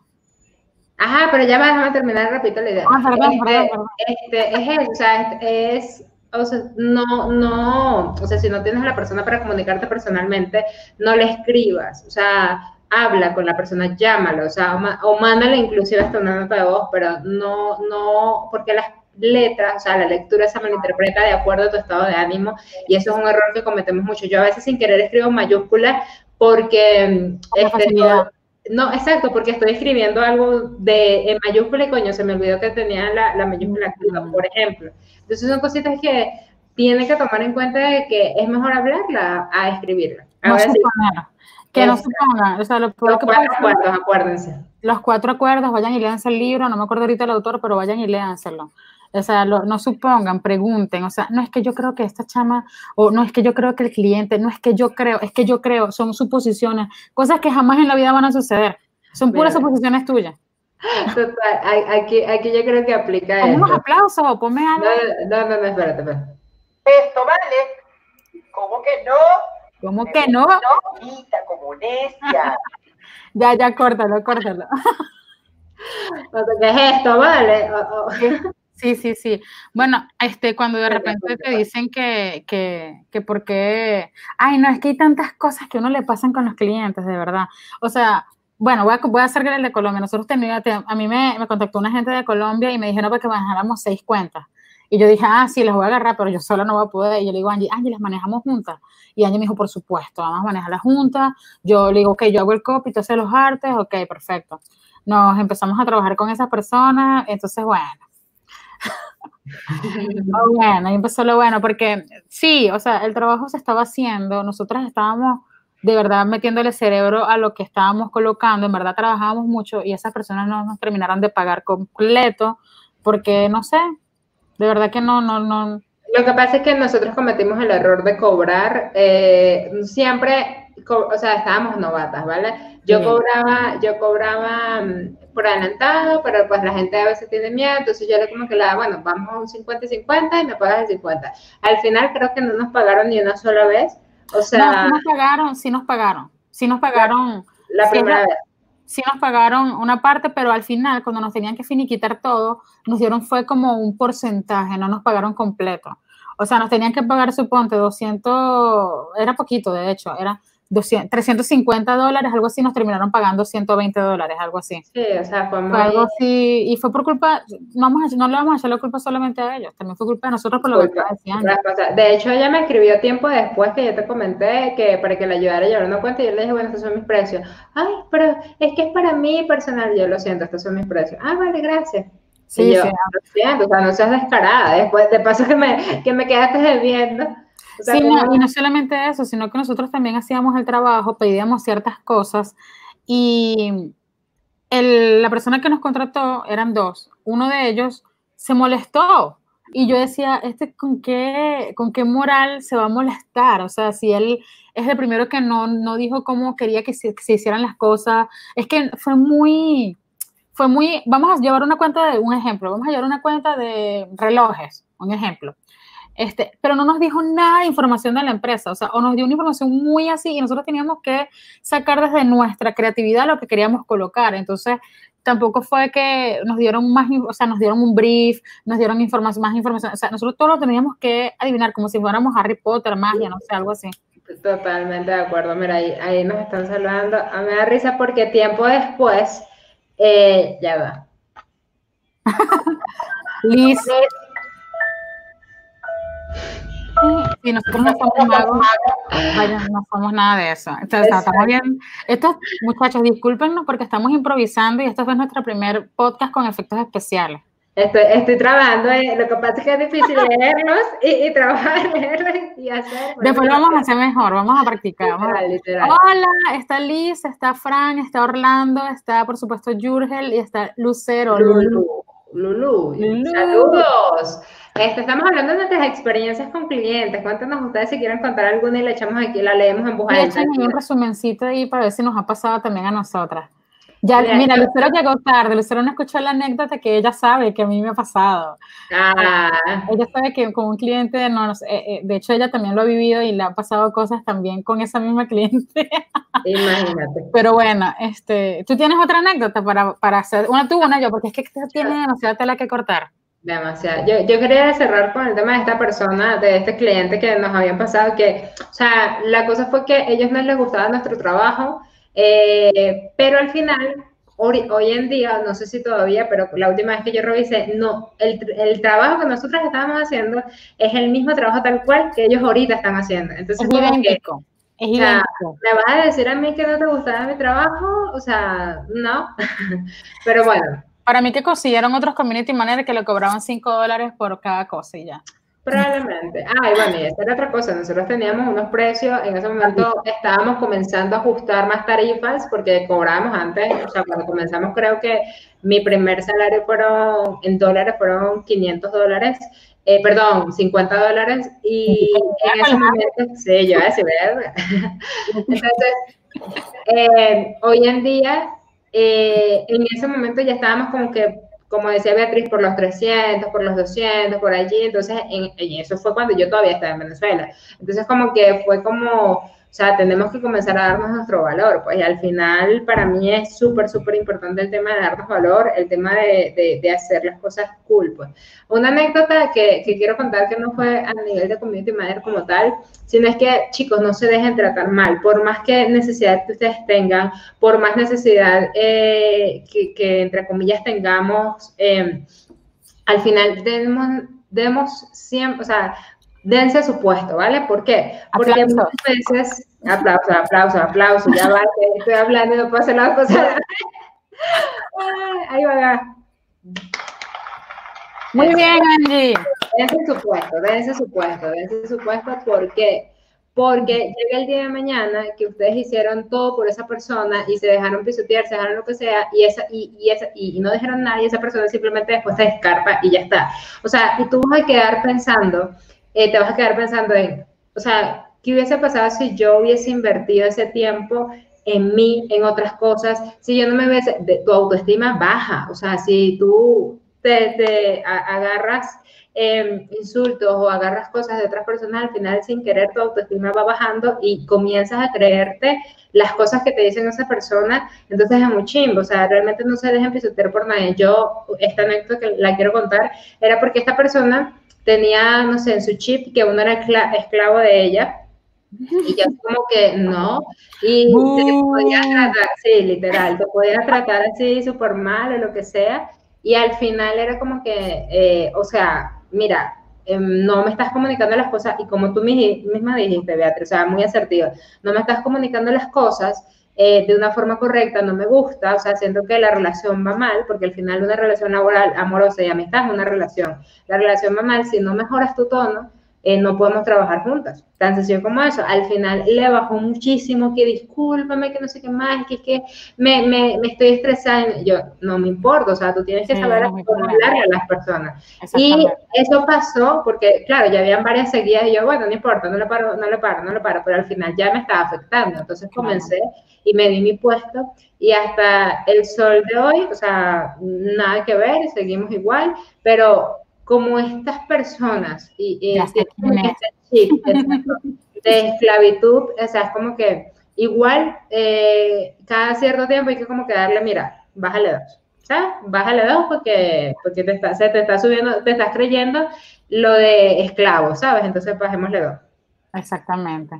Ajá, pero ya vamos a terminar rápido la idea. Ah, perdón, este, perdón, perdón. Este, es eso, o sea, es o sea, no, no, o sea, si no tienes a la persona para comunicarte personalmente, no le escribas, o sea, habla con la persona, llámalo, o sea, o, mándale inclusive hasta una nota de voz, pero no, no, porque las letras, o sea, la lectura se malinterpreta de acuerdo a tu estado de ánimo y eso es un error que cometemos mucho. Yo a veces sin querer escribo mayúsculas porque este, No, exacto, porque estoy escribiendo algo de en mayúscula y coño, se me olvidó que tenía la, la mayúscula activa, por ejemplo. Entonces son cositas que tiene que tomar en cuenta de que es mejor hablarla a escribirla. No sí, suponer. Que no supongan. O sea, lo peor los que cuatro puede acuerdos, acuérdense. los cuatro acuerdos, vayan y léanse el libro, no me acuerdo ahorita el autor, pero vayan y léanselo. O sea, lo- no supongan, pregunten, o sea, no es que yo creo que esta chama, o no es que yo creo que el cliente, no es que yo creo, es que yo creo, son suposiciones, cosas que jamás en la vida van a suceder, son puras Mira. suposiciones tuyas. Total, aquí, aquí yo creo que aplica Ponme unos aplausos o ponme algo. No, no, no, no, espérate, espérate. Esto vale. ¿Cómo que no? ¿Cómo que no? No, como necia. Ya, ya, córtalo, córtalo. ¿Qué es esto? Vale. Sí, sí, sí. Bueno, este, cuando de repente te dicen que, que, que por qué, ay, no, es que hay tantas cosas que a uno le pasan con los clientes, de verdad. O sea, bueno, voy a, voy a hacer el de Colombia. Nosotros teníamos, a mí me, me contactó una gente de Colombia y me dijeron para que manejáramos seis cuentas. Y yo dije, ah, sí, las voy a agarrar, pero yo sola no voy a poder. Y yo le digo, Angie, Angie, las manejamos juntas. Y Angie me dijo, por supuesto, vamos a manejarlas juntas. Yo le digo, ok, yo hago el copy, tú haces los artes, ok, perfecto. Nos empezamos a trabajar con esa persona, entonces, bueno. Oh, bueno, ahí empezó lo bueno, porque sí, o sea, el trabajo se estaba haciendo, nosotras estábamos de verdad metiéndole cerebro a lo que estábamos colocando, en verdad trabajábamos mucho y esas personas no nos terminaron de pagar completo, porque no sé, de verdad que no, no, no, Lo que pasa es que nosotros cometimos el error de cobrar, eh, siempre, o sea, estábamos novatas, ¿vale? Yo Sí. cobraba, yo cobraba mm, por adelantado, pero pues la gente a veces tiene miedo, entonces yo le como que la, bueno, vamos a un 50 y 50 y me pagas el 50. Al final creo que no nos pagaron ni una sola vez, o no, sea, sí nos pagaron, sí nos pagaron, sí nos pagaron, la sí, primera la- vez. sí nos pagaron una parte, pero al final, cuando nos tenían que finiquitar todo, nos dieron fue como un porcentaje, no nos pagaron completo. O sea, nos tenían que pagar, suponte, 200, era poquito, de hecho, era 200, 350 dólares, algo así, nos terminaron pagando 120 dólares, algo así. Sí, o sea, fue muy... Fue algo así, y fue por culpa, no, vamos a, no le vamos a echar la culpa solamente a ellos, también fue culpa de nosotros por lo que Culpa. Otra cosa. De hecho, ella me escribió tiempo después que yo te comenté que para que le ayudara a llevar una cuenta y yo le dije, bueno, estos son mis precios. Ay, pero es que es para mí personal. Yo lo siento, estos son mis precios. Ah, vale, gracias. Sí, y yo, sí. lo siento, o sea, no seas descarada. Después, de paso que me, que me quedaste debiendo. O sea, Sí, no, y no solamente eso, sino que nosotros también hacíamos el trabajo, pedíamos ciertas cosas y el- la persona que nos contrató eran dos. Uno de ellos se molestó y yo decía, ¿este con qué, con qué moral se va a molestar? O sea, si él es el primero que no, no dijo cómo quería que se, que se hicieran las cosas, es que fue muy, fue muy, vamos a llevar una cuenta de un ejemplo, vamos a llevar una cuenta de relojes, un ejemplo. Este, pero no nos dijo nada de información de la empresa, o sea, o nos dio una información muy así y nosotros teníamos que sacar desde nuestra creatividad lo que queríamos colocar. Entonces, tampoco fue que nos dieron más, o sea, nos dieron un brief, nos dieron información, más información, o sea, nosotros todo lo teníamos que adivinar como si fuéramos Harry Potter, magia, no sé, algo así. Totalmente de acuerdo. Mira, ahí, ahí nos están saludando. A mí me da risa porque tiempo después, eh, ya va. Liz. Sí, nosotros no somos magos, vaya, no somos nada de eso. Entonces, estamos bien. Estos muchachos, discúlpenos porque estamos improvisando y este fue nuestro primer podcast con efectos especiales. Estoy, estoy trabajando, eh, lo que pasa es que es difícil leerlos y, y trabajar, leerlos y hacer. Después lo vamos a hacer mejor, vamos a practicar. vamos a- Literal. Hola, está Liz, está Fran, está Orlando, está por supuesto Jurgel y está Lucero. Lulu, Lulu, Lulu. saludos. Este, estamos hablando de nuestras experiencias con clientes. Cuéntanos ustedes si quieren contar alguna y la echamos aquí, la leemos en voz alta. un resumencito ahí para ver si nos ha pasado también a nosotras. Ya, Mira, mira, Lucero llegó tarde, Lucero no escuchó la anécdota que ella sabe que a mí me ha pasado. Ah, Ella sabe que con un cliente, no, no sé, eh, eh, de hecho ella también lo ha vivido y le han pasado cosas también con esa misma cliente. imagínate. Pero bueno, este, tú tienes otra anécdota para, para hacer, una tú, una yo, porque es que tiene demasiada tela que cortar. Demasiado. Yo, yo quería cerrar con el tema de esta persona, de este cliente que nos habían pasado, que, o sea, la cosa fue que a ellos no les gustaba nuestro trabajo, eh, pero al final, hoy, hoy en día, no sé si todavía, pero la última vez que yo revisé, no, el, el trabajo que nosotros estábamos haciendo es el mismo trabajo tal cual que ellos ahorita están haciendo. Entonces, Es como que. Es O sea. ¿me vas a decir a mí que no te gustaba mi trabajo? O sea, no. Pero bueno, Para mí que consiguieron otros community managers que le cobraban 5 dólares por cada cosa y ya. Probablemente. Ah, y bueno, y esa era otra cosa. Nosotros teníamos unos precios, en ese momento estábamos comenzando a ajustar más tarifas porque cobrábamos antes, o sea, cuando comenzamos creo que mi primer salario fueron, en dólares fueron 500 dólares, eh, perdón, 50 dólares y en ese momento, sí, yo así, ¿verdad? Entonces, eh, hoy en día, eh, en ese momento ya estábamos como que como decía Beatriz, por los 300, por los 200, por allí. Entonces, en, y eso fue cuando yo todavía estaba en Venezuela. Entonces, como que fue como, o sea, tenemos que comenzar a darnos nuestro valor. Pues y al final, para mí es súper, súper importante el tema de darnos valor, el tema de, de, de hacer las cosas cool. Pues. Una anécdota que, que, quiero contar que no fue a nivel de community manager como tal, sino es que, chicos, no se dejen tratar mal. Por más que necesidad que ustedes tengan, por más necesidad eh, que, que, entre comillas, tengamos, eh, al final debemos, debemos siempre, o sea, dense su puesto, ¿vale? ¿Por qué? Porque Aplausos. muchas veces, aplausos, aplausos, aplausos, ya va, que estoy hablando y no puedo hacer las cosas. Ahí va. Muy bien, Angie. Dense su puesto, dense su puesto, dense su puesto, ¿por qué? Porque llega el día de mañana que ustedes hicieron todo por esa persona y se dejaron pisotear, se dejaron lo que sea, y, esa, y, y, esa, y, no dejaron nada, y esa persona simplemente después te descarta y ya está. O sea, y tú vas a quedar pensando, eh, te vas a quedar pensando en, o sea, ¿qué hubiese pasado si yo hubiese invertido ese tiempo en mí, en otras cosas? Si yo no me hubiese, de, tu autoestima baja, o sea, si tú te, te a, agarras eh, insultos o agarras cosas de otras personas, al final sin querer tu autoestima va bajando y comienzas a creerte las cosas que te dicen esa persona, entonces es muy chimbo, o sea, realmente no se dejen pisotear por nadie. Yo, esta anécdota que la quiero contar, era porque esta persona tenía, no sé, en su chip que uno era esclavo de ella, y yo como que no, y uh. te podía tratar, sí, literal, te podía tratar así súper mal o lo que sea, y al final era como que, eh, o sea, mira, eh, no me estás comunicando las cosas, y como tú misma dijiste, Beatriz, o sea, muy asertiva, no me estás comunicando las cosas eh, de una forma correcta, no me gusta, o sea, siento que la relación va mal, porque al final una relación laboral, amorosa y amistad es una relación, la relación va mal, si no mejoras tu tono, eh, no podemos trabajar juntas. Tan sencillo como eso. Al final le bajó muchísimo, que discúlpame, que no sé qué más, que es que me, me, me, estoy estresando. Yo, no me importa, o sea, tú tienes que sí, saber no cómo hablarle a las personas. Y eso pasó porque, claro, ya habían varias seguidas y yo, bueno, no importa, no le paro, no le paro, no le paro, pero al final ya me estaba afectando. Entonces comencé y me di mi puesto y hasta el sol de hoy, o sea, nada que ver, seguimos igual, pero como estas personas y, y este chip de esclavitud, o sea, es como que igual eh, cada cierto tiempo hay que como que darle, mira, bájale dos, ¿sabes? Bájale dos porque, porque te está, se te está subiendo, te estás creyendo lo de esclavo, ¿sabes? Entonces bajémosle dos. Exactamente.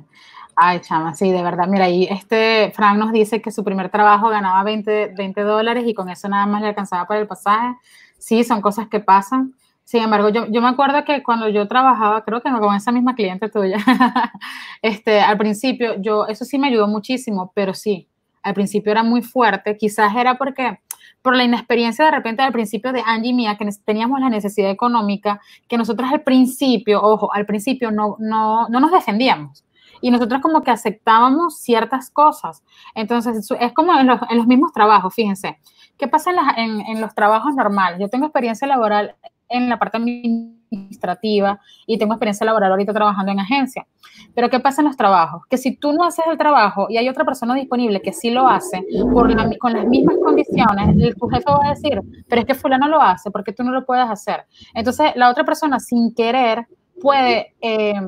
Ay, chama, sí, de verdad. Mira, ahí este Frank nos dice que su primer trabajo ganaba 20, 20 dólares y con eso nada más le alcanzaba para el pasaje. Sí, son cosas que pasan. Sin embargo, yo, yo, me acuerdo que cuando yo trabajaba, creo que con esa misma cliente tuya, este, al principio, yo, eso sí me ayudó muchísimo, pero sí, al principio era muy fuerte. Quizás era porque, por la inexperiencia de repente al principio de Angie y mía, que teníamos la necesidad económica, que nosotros al principio, ojo, al principio no, no, no nos defendíamos. Y nosotros como que aceptábamos ciertas cosas. Entonces, es como en los, en los mismos trabajos, fíjense. ¿Qué pasa en, las, en, en los trabajos normales? Yo tengo experiencia laboral en la parte administrativa y tengo experiencia laboral ahorita trabajando en agencia. Pero ¿qué pasa en los trabajos? Que si tú no haces el trabajo y hay otra persona disponible que sí lo hace por la, con las mismas condiciones, tu jefe va a decir, pero es que fulano lo hace, porque tú no lo puedes hacer? Entonces, la otra persona sin querer puede, eh,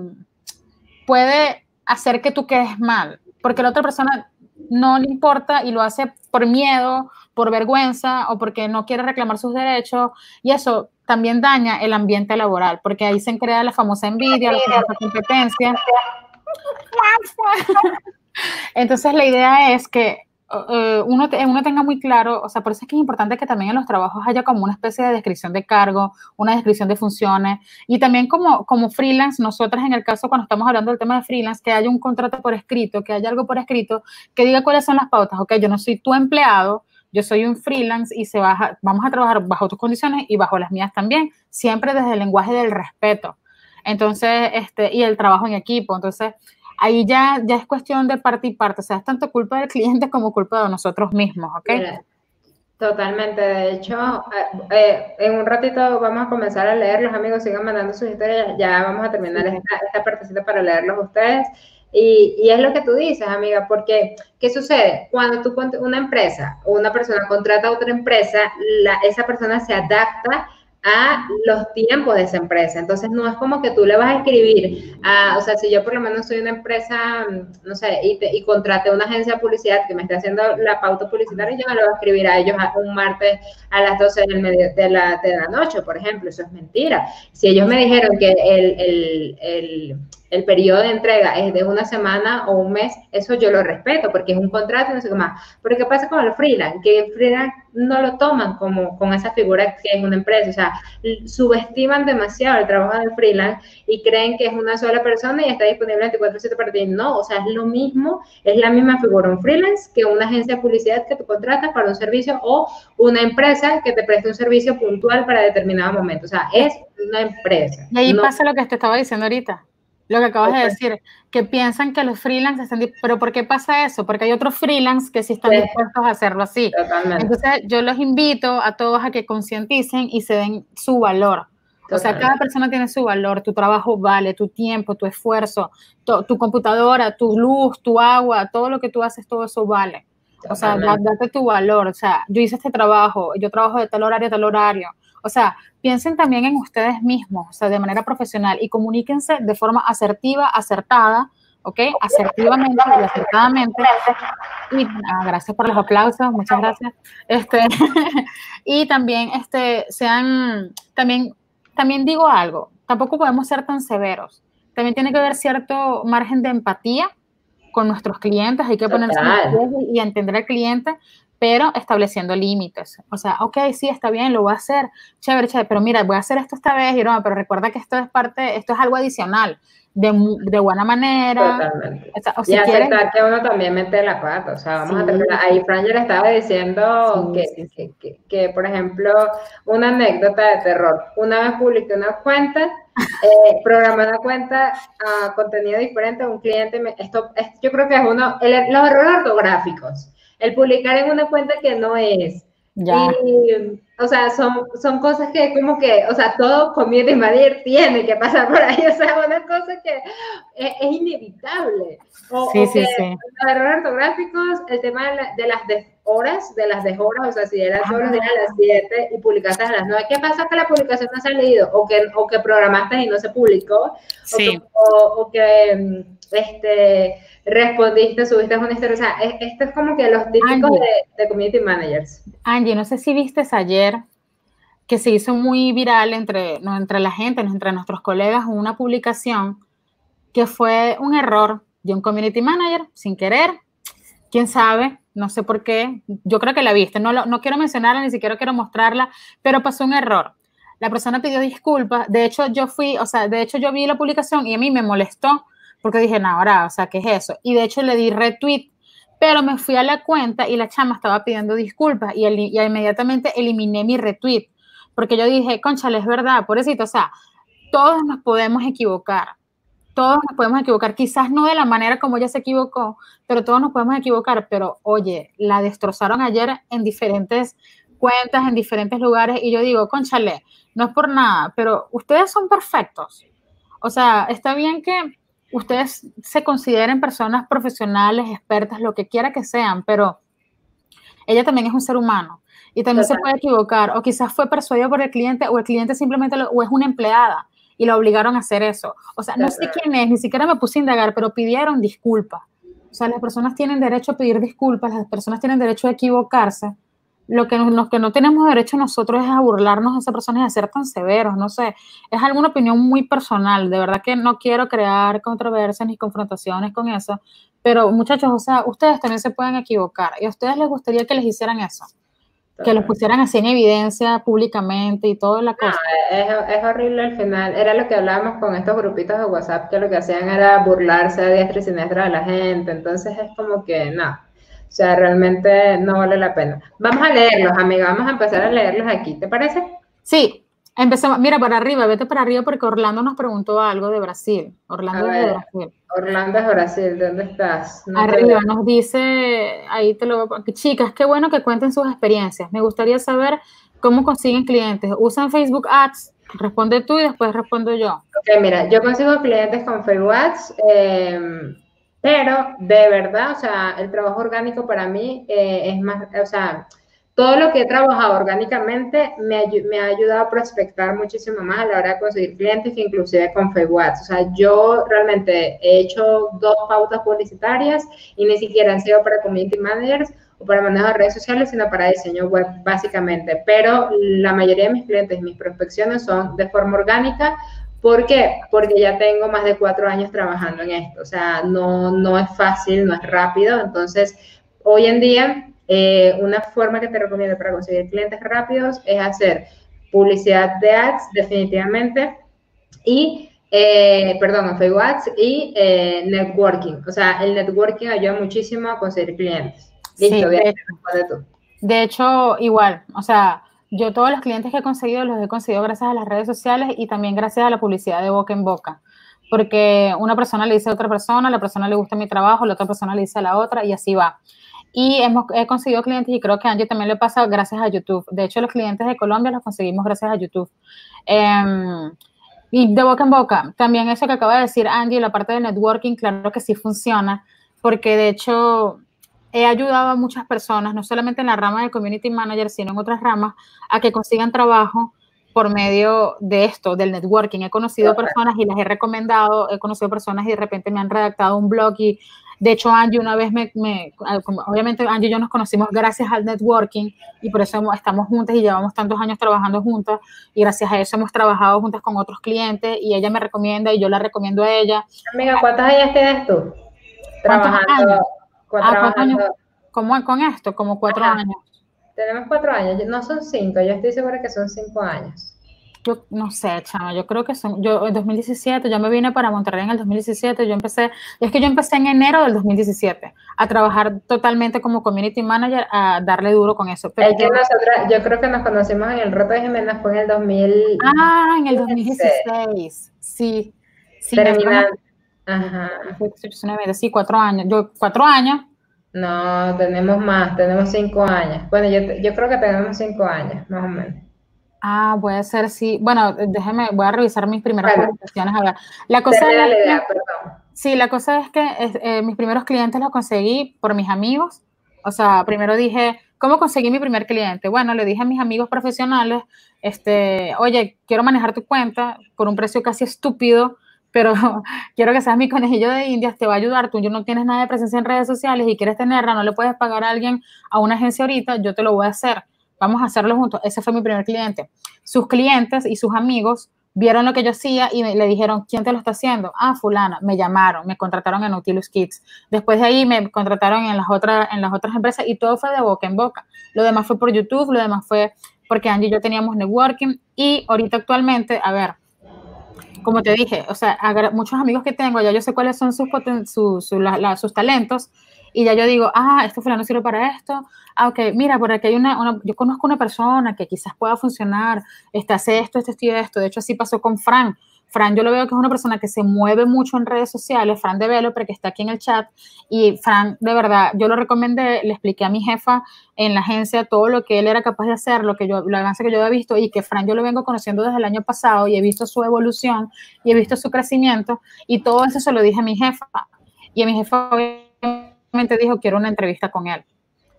puede hacer que tú quedes mal, porque la otra persona no le importa y lo hace por miedo, por vergüenza o porque no quiere reclamar sus derechos y eso también daña el ambiente laboral, porque ahí se crea la famosa envidia, la famosa competencia. Entonces la idea es que, eh, uno, uno tenga muy claro, o sea, por eso es que es importante que también en los trabajos haya como una especie de descripción de cargo, una descripción de funciones y también como, como freelance, nosotras en el caso cuando estamos hablando del tema de freelance, que haya un contrato por escrito, que haya algo por escrito que diga cuáles son las pautas, ok, yo no soy tu empleado, yo soy un freelance y se baja, vamos a trabajar bajo tus condiciones y bajo las mías también, siempre desde el lenguaje del respeto. Entonces, este, y el trabajo en equipo. Entonces, ahí ya, ya es cuestión de parte y parte, o sea, es tanto culpa del cliente como culpa de nosotros mismos, ¿ok? Totalmente, de hecho, eh, eh, en un ratito vamos a comenzar a leer, los amigos sigan mandando sus historias, ya vamos a terminar esta, esta partecita para leerlos ustedes. Y, y, es lo que tú dices, amiga, porque ¿qué sucede? Cuando tú una empresa o una persona contrata a otra empresa, la, esa persona se adapta a los tiempos de esa empresa. Entonces, no es como que tú le vas a escribir, a, o sea, si yo por lo menos soy una empresa, mm, no sé, y, te, y contraté una agencia de publicidad que me esté haciendo la pauta publicitaria, yo no le voy a escribir a ellos un martes a las 12 del medio, de, la, de la noche, por ejemplo, eso es mentira. Si ellos me dijeron que el, el, el el periodo de entrega es de una semana o un mes, eso yo lo respeto porque es un contrato y no sé qué más. Pero ¿qué pasa con el freelance? Que el freelance no lo toman como con esa figura que es una empresa, o sea, subestiman demasiado el trabajo del freelance y creen que es una sola persona y está disponible 24/7 para ti. No, o sea, es lo mismo, es la misma figura un freelance que una agencia de publicidad que tú contratas para un servicio o una empresa que te preste un servicio puntual para determinado momento. O sea, es una empresa. Y ahí pasa lo que te estaba diciendo ahorita lo que acabas de decir, que piensan que los freelance están, pero ¿por qué pasa eso? Porque hay otros freelance que sí están dispuestos a hacerlo así. Totalmente. Entonces, yo los invito a todos a que concienticen y se den su valor. O sea, cada persona tiene su valor, tu trabajo vale, tu tiempo, tu esfuerzo, tu computadora, tu luz, tu agua, todo lo que tú haces, todo eso vale. O sea, date tu valor. O sea, yo hice este trabajo, yo trabajo de tal horario a tal horario. O sea, piensen también en ustedes mismos, o sea, de manera profesional y comuníquense de forma asertiva, acertada, ¿ok? Asertivamente y acertadamente. Y ah, gracias por los aplausos, muchas gracias. Este, y también, este, sean, también, también digo algo, tampoco podemos ser tan severos. También tiene que haber cierto margen de empatía con nuestros clientes, hay que ponerse y entender al cliente, pero estableciendo límites. O sea, ok, sí, está bien, lo voy a hacer, chévere, chévere, pero mira, voy a hacer esto esta vez, y no, pero recuerda que esto es parte, esto es algo adicional, de, de buena manera. Totalmente. O sea, y aceptar que uno también mete la pata, o sea, vamos a terminar. Ahí Fran le estaba diciendo que, que, que, por ejemplo, una anécdota de terror. Una vez publiqué una cuenta, eh, programé una cuenta a contenido diferente, un cliente, me, esto, yo creo que es uno, el, los errores ortográficos el publicar en una cuenta que no es. Ya. Y, o sea, son, son cosas que como que, o sea, todo community manager tiene que pasar por ahí, o sea, una cosa que es, inevitable. O, sí, sí, sí. Los errores ortográficos, el tema de, las horas, de las horas, o sea, si eran días a las 7 y publicaste a las 9, ¿qué pasa que la publicación no se ha leído? O que, o que programaste y no se publicó, sí. o que, mm, este respondiste, subiste una historia. O sea, esto es como que los típicos de, community managers. Angie, no sé si viste ayer que se hizo muy viral entre, no, entre la gente, entre nuestros colegas, una publicación que fue un error de un community manager sin querer. Quién sabe, no sé por qué. Yo creo que la viste. No, no quiero mencionarla, ni siquiera quiero mostrarla, pero pasó un error. La persona pidió disculpas. De hecho, yo fui, o sea, de hecho, yo vi la publicación y a mí me molestó porque dije, no, ahora, o sea, ¿qué es eso? Y de hecho le di retweet, pero me fui a la cuenta y la chama estaba pidiendo disculpas y, inmediatamente eliminé mi retweet, porque yo dije, conchale, es verdad, pobrecito, o sea, todos nos podemos equivocar, todos nos podemos equivocar, quizás no de la manera como ella se equivocó, pero todos nos podemos equivocar, pero oye, la destrozaron ayer en diferentes cuentas, en diferentes lugares, y yo digo, conchale, no es por nada, pero ustedes son perfectos. O sea, está bien que ustedes se consideren personas profesionales, expertas, lo que quiera que sean, pero ella también es un ser humano y también se puede equivocar o quizás fue persuadido por el cliente o el cliente simplemente o es una empleada y la obligaron a hacer eso. O sea, no sé quién es, ni siquiera me puse a indagar, pero pidieron disculpas. O sea, las personas tienen derecho a pedir disculpas, las personas tienen derecho a equivocarse. Lo que, que no tenemos derecho nosotros es a burlarnos de esa persona y a ser tan severos, no sé, es alguna opinión muy personal, de verdad que no quiero crear controversias ni confrontaciones con eso, pero muchachos, o sea, ustedes también se pueden equivocar y a ustedes les gustaría que les hicieran eso, que los pusieran así en evidencia públicamente y toda la cosa. es, es, horrible al final. Era lo que hablábamos con estos grupitos de WhatsApp que lo que hacían era burlarse a diestra y siniestra de la gente. Entonces es como que, no. O sea, realmente no vale la pena. Vamos a leerlos, amiga. Vamos a empezar a leerlos aquí. ¿Te parece? Sí. Empecemos. Mira, para arriba, vete para arriba porque Orlando nos preguntó algo de Brasil. Orlando es de Brasil. Orlando es Brasil. ¿Dónde estás? arriba nos dice, ahí te lo Chicas, qué bueno que cuenten sus experiencias. Me gustaría saber cómo consiguen clientes. ¿Usan Facebook Ads? Responde tú y después respondo yo. Ok, mira, yo consigo clientes con Facebook Ads. Eh, pero de verdad, o sea, el trabajo orgánico para mí eh, es más, o sea, todo lo que he trabajado orgánicamente me, me, ha ayudado a prospectar muchísimo más a la hora de conseguir clientes que inclusive con Facebook O sea, yo realmente he hecho dos pautas publicitarias y ni siquiera han sido para community managers o para manejo de redes sociales, sino para diseño web básicamente. Pero la mayoría de mis clientes mis prospecciones son de forma orgánica ¿Por qué? Porque ya tengo más de cuatro años trabajando en esto. O sea, no, no es fácil, no es rápido. Entonces, hoy en día, eh, una forma que te recomiendo para conseguir clientes rápidos es hacer publicidad de ads, definitivamente, y, eh, perdón, en Facebook Ads y eh, networking. O sea, el networking ayuda muchísimo a conseguir clientes. Listo, sí, de, de hecho, igual, o sea, yo todos los clientes que he conseguido los he conseguido gracias a las redes sociales y también gracias a la publicidad de boca en boca. Porque una persona le dice a otra persona, la persona le gusta mi trabajo, la otra persona le dice a la otra y así va. Y hemos, he conseguido clientes y creo que a Angie también le pasa gracias a YouTube. De hecho, los clientes de Colombia los conseguimos gracias a YouTube. Em, y de boca en boca, también eso que acaba de decir Angie, la parte de networking, claro que sí funciona, porque de hecho he ayudado a muchas personas, no solamente en la rama de community manager, sino en otras ramas, a que consigan trabajo por medio de esto, del networking. He conocido personas y las he recomendado, he conocido personas y de repente me han redactado un blog y de hecho Angie una vez me, obviamente Angie y yo nos conocimos gracias al networking y por eso estamos juntas y llevamos tantos años trabajando juntas y gracias a eso hemos trabajado juntas con otros clientes y ella me recomienda y yo la recomiendo a ella. Amiga, ¿cuántos años tienes tú? Trabajando. Ah, años? ¿Cómo con esto? Como cuatro años. Tenemos cuatro años, no son cinco, yo estoy segura que son cinco años. Yo no sé, chama, yo creo que son, yo en 2017, yo me vine para Monterrey en el 2017, yo empecé, es que yo empecé en enero del 2017 a trabajar totalmente como community manager, a darle duro con eso. Pero yo, yo creo que nos conocimos en el Roto de Jiménez, fue en el 2000. Ah, en el 2016, sí. sí Terminando. Ajá. Sí, cuatro años. Yo, cuatro años. No, tenemos más, tenemos cinco años. Bueno, yo, yo creo que tenemos cinco años, más o menos. Ah, puede ser, sí. Bueno, déjeme, voy a revisar mis primeras. A ver, la cosa es la idea, perdón. Sí, la cosa es que eh, mis primeros clientes los conseguí por mis amigos. O sea, primero dije, ¿cómo conseguí mi primer cliente? Bueno, le dije a mis amigos profesionales, este, oye, quiero manejar tu cuenta por un precio casi estúpido pero quiero que seas mi conejillo de indias, te va a ayudar, tú no tienes nada de presencia en redes sociales y quieres tenerla, no le puedes pagar a alguien, a una agencia ahorita, yo te lo voy a hacer, vamos a hacerlo juntos. Ese fue mi primer cliente. Sus clientes y sus amigos vieron lo que yo hacía y le dijeron, ¿quién te lo está haciendo? Ah, fulana, me llamaron, me contrataron en Nautilus Kids. Después de ahí me contrataron en las, otras, en las otras empresas y todo fue de boca en boca. Lo demás fue por YouTube, lo demás fue porque Angie y yo teníamos networking y ahorita actualmente, a ver, como te dije, o sea, muchos amigos que tengo, ya yo sé cuáles son sus, sus talentos, y ya yo digo, ah, este fulano sirve para esto, ah, ok, mira, por aquí hay una, yo conozco una persona que quizás pueda funcionar, este, hace esto, esto, esto y esto, de hecho así pasó con Fran, Fran, yo lo veo que es una persona que se mueve mucho en redes sociales, Fran Developer, que está aquí en el chat, y Fran, de verdad, yo lo recomendé, le expliqué a mi jefa en la agencia todo lo que él era capaz de hacer, lo que yo, lo avance que yo había visto, y que Fran yo lo vengo conociendo desde el año pasado, y he visto su evolución, y he visto su crecimiento, y todo eso se lo dije a mi jefa, y a mi jefa obviamente dijo, quiero una entrevista con él.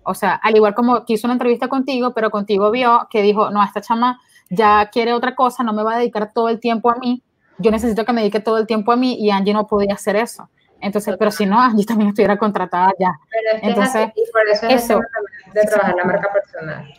O sea, al igual como quiso una entrevista contigo, pero contigo vio que dijo, no, esta chama ya quiere otra cosa, no me va a dedicar todo el tiempo a mí, yo necesito que me dedique todo el tiempo a mí y Angie no podía hacer eso. Entonces, pero si no, yo también estuviera contratada ya. Pero es que Entonces, es y por eso es eso. de trabajar la marca personal.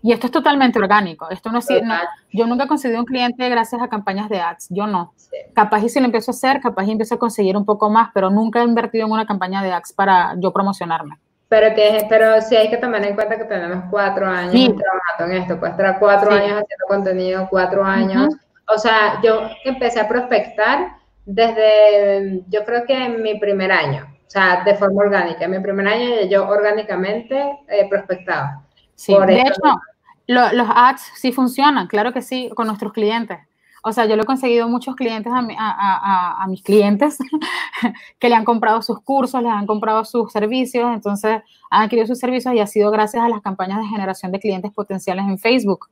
Y esto es totalmente orgánico. Esto no es, no- yo nunca he conseguido un cliente gracias a campañas de ads. Yo no. Sí. Capaz y si lo empiezo a hacer, capaz y empiezo a conseguir un poco más, pero nunca he invertido en una campaña de ads para yo promocionarme. Pero, que, pero sí hay que tomar en cuenta que tenemos cuatro años Sí. trabajando en esto, pues tra- cuatro Sí. años haciendo contenido, cuatro años. O sea, yo empecé a prospectar desde, yo creo que en mi primer año, o sea, de forma orgánica. En mi primer año yo orgánicamente eh, prospectaba. Sí, Por de eso- hecho, lo- los ads sí funcionan, claro que sí, con nuestros clientes. O sea, yo le he conseguido muchos clientes a, mi- a- a mis clientes que le han comprado sus cursos, les han comprado sus servicios, entonces han adquirido sus servicios y ha sido gracias a las campañas de generación de clientes potenciales en Facebook.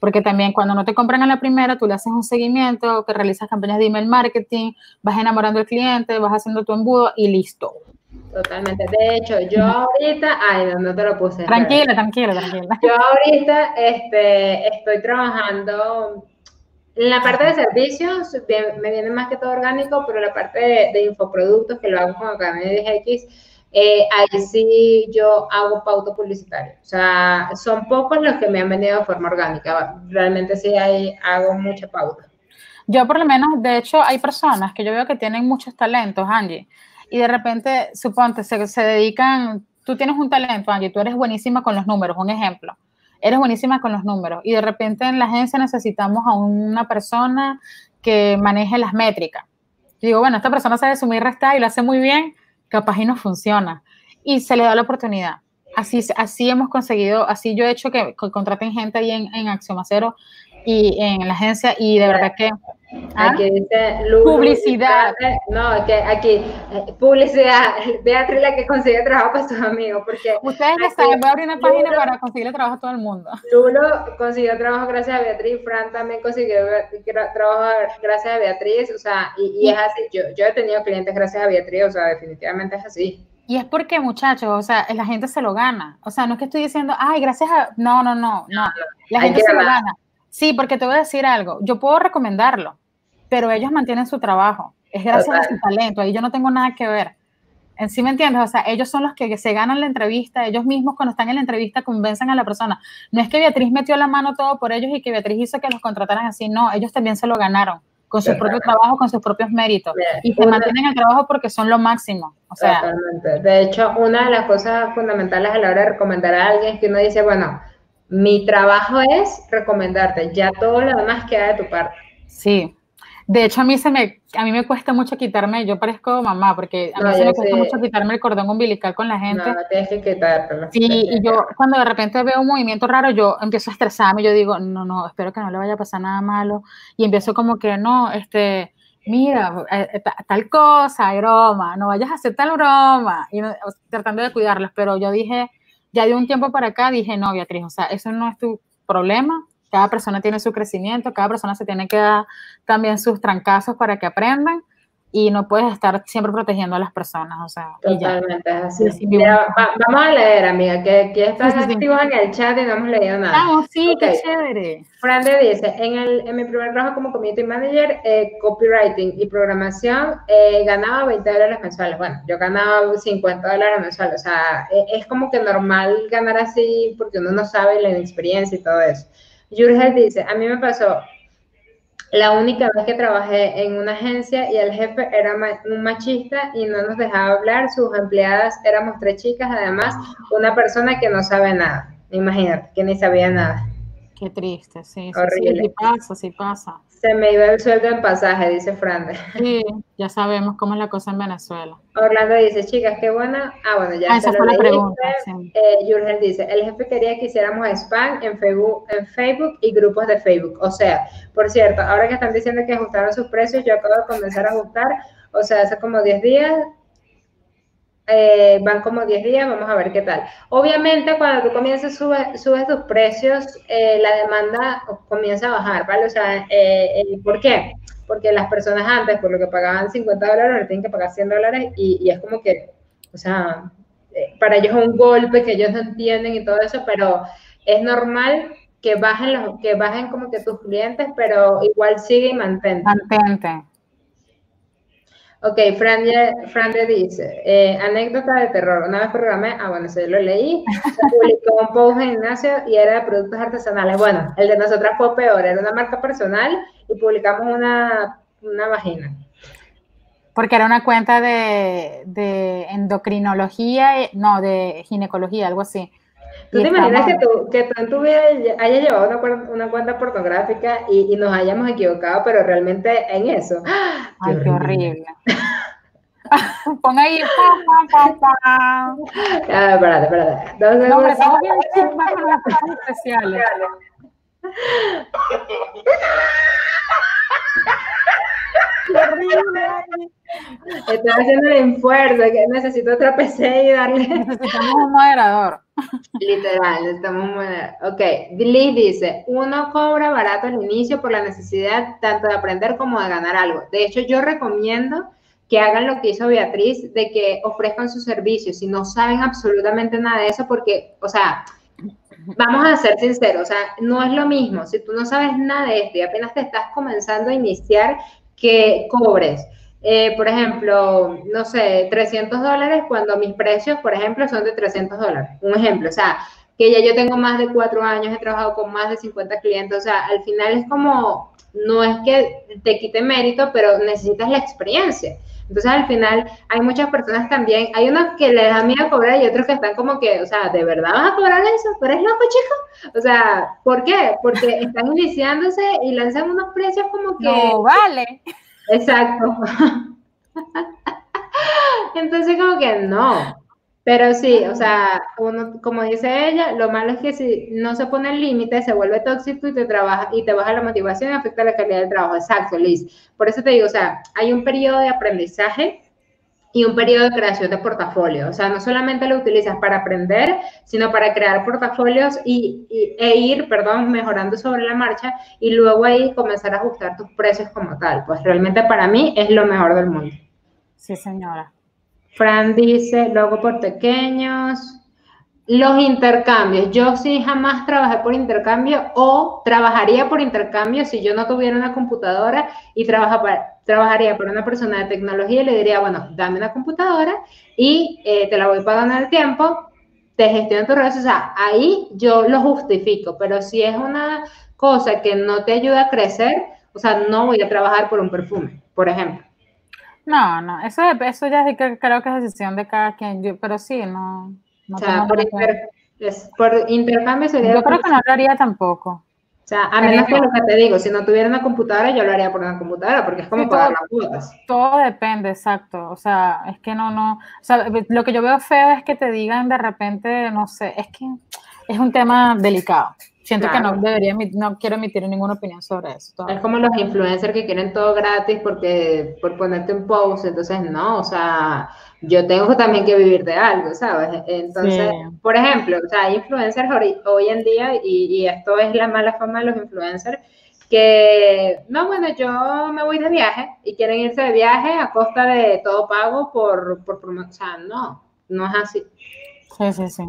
Porque también cuando no te compran a la primera, tú le haces un seguimiento, que realizas campañas de email marketing, vas enamorando al cliente, vas haciendo tu embudo y listo. Totalmente. De hecho, yo ahorita, ay, no, te lo puse. Tranquila, tranquila, tranquila. Yo ahorita este, estoy trabajando en la parte de servicios, me viene más que todo orgánico, pero la parte de, de infoproductos que lo hago con Academia de X, eh, ahí sí yo hago pauta publicitaria. O sea, son pocos los que me han venido de forma orgánica. Realmente sí ahí hago mucha pauta. Yo por lo menos, de hecho, hay personas que yo veo que tienen muchos talentos, Angie, y de repente, suponte, se, se dedican, tú tienes un talento, Angie, tú eres buenísima con los números, un ejemplo, eres buenísima con los números, y de repente en la agencia necesitamos a una persona que maneje las métricas. Digo, bueno, esta persona sabe sumir, restar y lo hace muy bien, capaz y no funciona, y se le da la oportunidad. Así, así hemos conseguido, así yo he hecho que, contraten gente ahí en, en Axiomacero y en la agencia, y de verdad que... ¿Ah? Aquí dice Publicidad. No, que aquí, eh, publicidad. Beatriz la que consigue trabajo para sus amigos, porque Ustedes Aquí, saben, voy a abrir una página para conseguirle trabajo a todo el mundo. Lulo consiguió trabajo gracias a Beatriz, Fran también consiguió trabajo gracias a Beatriz, o sea, y, y es así, yo, yo he tenido clientes gracias a Beatriz, o sea, definitivamente es así. Y es porque, muchachos, o sea, la gente se lo gana. O sea, no es que estoy diciendo, ay, gracias a... No, no, no, no. La gente se lo gana. Sí, porque te voy a decir algo. Yo puedo recomendarlo, pero ellos mantienen su trabajo. Es gracias a su talento. Ahí yo no tengo nada que ver. En sí me entiendes, o sea, ellos son los que se ganan la entrevista, ellos mismos cuando están en la entrevista convencen a la persona. No es que Beatriz metió la mano todo por ellos y que Beatriz hizo que los contrataran así, no, ellos también se lo ganaron con su propio trabajo, con sus propios méritos. Y se una- mantienen el trabajo porque son lo máximo. O sea, Totalmente. De hecho, una de las cosas fundamentales a la hora de recomendar a alguien es que uno dice, bueno, mi trabajo es recomendarte, ya todo lo demás queda de tu parte. Sí. De hecho, a mí se me, a mí me cuesta mucho quitarme, yo parezco mamá, porque a mí No, se me cuesta sé. mucho quitarme el cordón umbilical con la gente. No, tienes que quitártelo. Sí, y yo cuando de repente veo un movimiento raro, yo empiezo a estresarme, yo digo, no, no, espero que no le vaya a pasar nada malo. Y empiezo como que, no, este, mira, eh, eh, ta- tal cosa, broma, no vayas a hacer tal broma. Y no- tratando de cuidarlos, pero yo dije, ya de un tiempo para acá, dije, no, Beatriz, o sea, eso no es tu problema. Cada persona tiene su crecimiento, cada persona se tiene que dar también sus trancazos para que aprendan y no puedes estar siempre protegiendo a las personas, o sea. Totalmente, es así. Sí, Mira, va- vamos a leer, amiga, que aquí están Sí, sí, activos en el chat y no hemos leído nada. Vamos, sí, qué Ok. chévere. Fran le dice, en, el, en mi primer trabajo como community manager, eh, copywriting y programación, eh, ganaba 20 dólares mensuales. Bueno, yo ganaba 50 dólares mensuales. O sea, eh, es como que normal ganar así porque uno no sabe la inexperiencia y todo eso. Jurgel dice, a mí me pasó la única vez que trabajé en una agencia y el jefe era un machista y no nos dejaba hablar, sus empleadas éramos tres chicas, además una persona que no sabe nada. Imagínate, que ni sabía nada. Qué triste, sí, sí, sí, Horrible. sí pasa, sí pasa. Se me iba el sueldo en pasaje, dice Fran. Sí, ya sabemos cómo es la cosa en Venezuela. Orlando dice, chicas, qué buena. Ah, bueno, ya Ah, esa fue la leíste. pregunta, sí. Eh, dice, el jefe quería que hiciéramos spam en Facebook, en Facebook y grupos de Facebook. O sea, por cierto, ahora que están diciendo que ajustaron sus precios, yo acabo de comenzar a ajustar. O sea, hace como 10 días, eh, van como 10 días, vamos a ver qué tal. Obviamente, cuando tú comienzas, sube, subes tus precios, eh, la demanda comienza a bajar, ¿vale? O sea, eh, ¿por qué? Porque las personas antes, por lo que pagaban 50 dólares, ahora tienen que pagar 100 dólares y, y es como que, o sea, para ellos es un golpe que ellos no entienden y todo eso, pero es normal que bajen, los, que bajen como que tus clientes, pero igual sigue y mantente. Mantente. Ok, Fran, Fran dice, eh, anécdota de terror. Una vez programé, ah, bueno, eso yo lo leí, se publicó un post en Ignacio y era de productos artesanales. Bueno, el de nosotras fue peor, era una marca personal y publicamos una, una vagina. Porque era una cuenta de, de endocrinología, eh, no, de ginecología, algo así. ¿Tú Y te imaginas que tú, que tú en tu vida hayas llevado una, una cuenta pornográfica y, y nos hayamos equivocado, pero realmente en eso? ¡Ah! Ay, qué horrible. Pon ahí. pa, pa, pa, pa. Ah, espérate, espérate. Dos No, estamos bien chismas con las cosas especiales. Horrible. Estoy haciendo el esfuerzo, que necesito otra PC y darle. Necesitamos un moderador. Literal, estamos muy... Ok, Liz dice, uno cobra barato al inicio por la necesidad tanto de aprender como de ganar algo. De hecho, yo recomiendo que hagan lo que hizo Beatriz, de que ofrezcan sus servicios si no saben absolutamente nada de eso, porque, o sea, vamos a ser sinceros, o sea, no es lo mismo. Si tú no sabes nada de esto y apenas te estás comenzando a iniciar, que cobres. Eh, por ejemplo, no sé, 300 dólares cuando mis precios, por ejemplo, son de 300 dólares. Un ejemplo, o sea, que ya yo tengo más de cuatro años, he trabajado con más de 50 clientes, o sea, al final es como, no es que te quite mérito, pero necesitas la experiencia. Entonces, al final, hay muchas personas también, hay unos que les da miedo cobrar y otros que están como que, o sea, ¿de verdad vas a cobrar eso? ¿Pero eres loco, chico? O sea, ¿por qué? Porque están iniciándose y lanzan unos precios como que... No, vale. Exacto. Entonces, como que no. Pero sí, o sea, uno, como dice ella, lo malo es que si no se pone el límite, se vuelve tóxico y te trabaja y te baja la motivación y afecta la calidad del trabajo. Exacto, Liz. Por eso te digo, o sea, hay un periodo de aprendizaje y un periodo de creación de portafolio. O sea, no solamente lo utilizas para aprender, sino para crear portafolios y, y- e ir, perdón, mejorando sobre la marcha y luego ahí comenzar a ajustar tus precios como tal. Pues realmente para mí es lo mejor del mundo. Sí, señora. Fran dice, logo por pequeños. Los intercambios. Yo sí jamás trabajé por intercambio o trabajaría por intercambio si yo no tuviera una computadora y trabaja para- trabajaría para una persona de tecnología y le diría, bueno, dame una computadora y eh, te la voy pagando el tiempo, te gestiono tus redes. O sea, ahí yo lo justifico, pero si es una cosa que no te ayuda a crecer, o sea, no voy a trabajar por un perfume, por ejemplo. No, no, eso, eso ya sí que creo que es decisión de cada quien, yo- pero sí, no. no O sea, por, inter- es- por intercambio sería... Yo creo que no lo haría tampoco. O sea, a menos que lo que te digo, si no tuviera una computadora, yo lo haría por una computadora, porque es como Sí, pagar todo- las cuotas. Todo depende, exacto. O sea, es que no, no. O sea, lo que yo veo feo es que te digan de repente, no sé, es que es un tema delicado. Siento que no debería, no quiero emitir ninguna opinión sobre eso. Es como los influencers que quieren todo gratis porque por ponerte un post, entonces no, o sea, yo tengo también que vivir de algo, ¿sabes? Entonces, Sí. por ejemplo, o sea, hay influencers hoy, en día, y, y esto es la mala fama de los influencers, que, no, bueno, yo me voy de viaje y quieren irse de viaje a costa de todo pago por, por promo- o sea, no, no es así. Sí, sí, sí.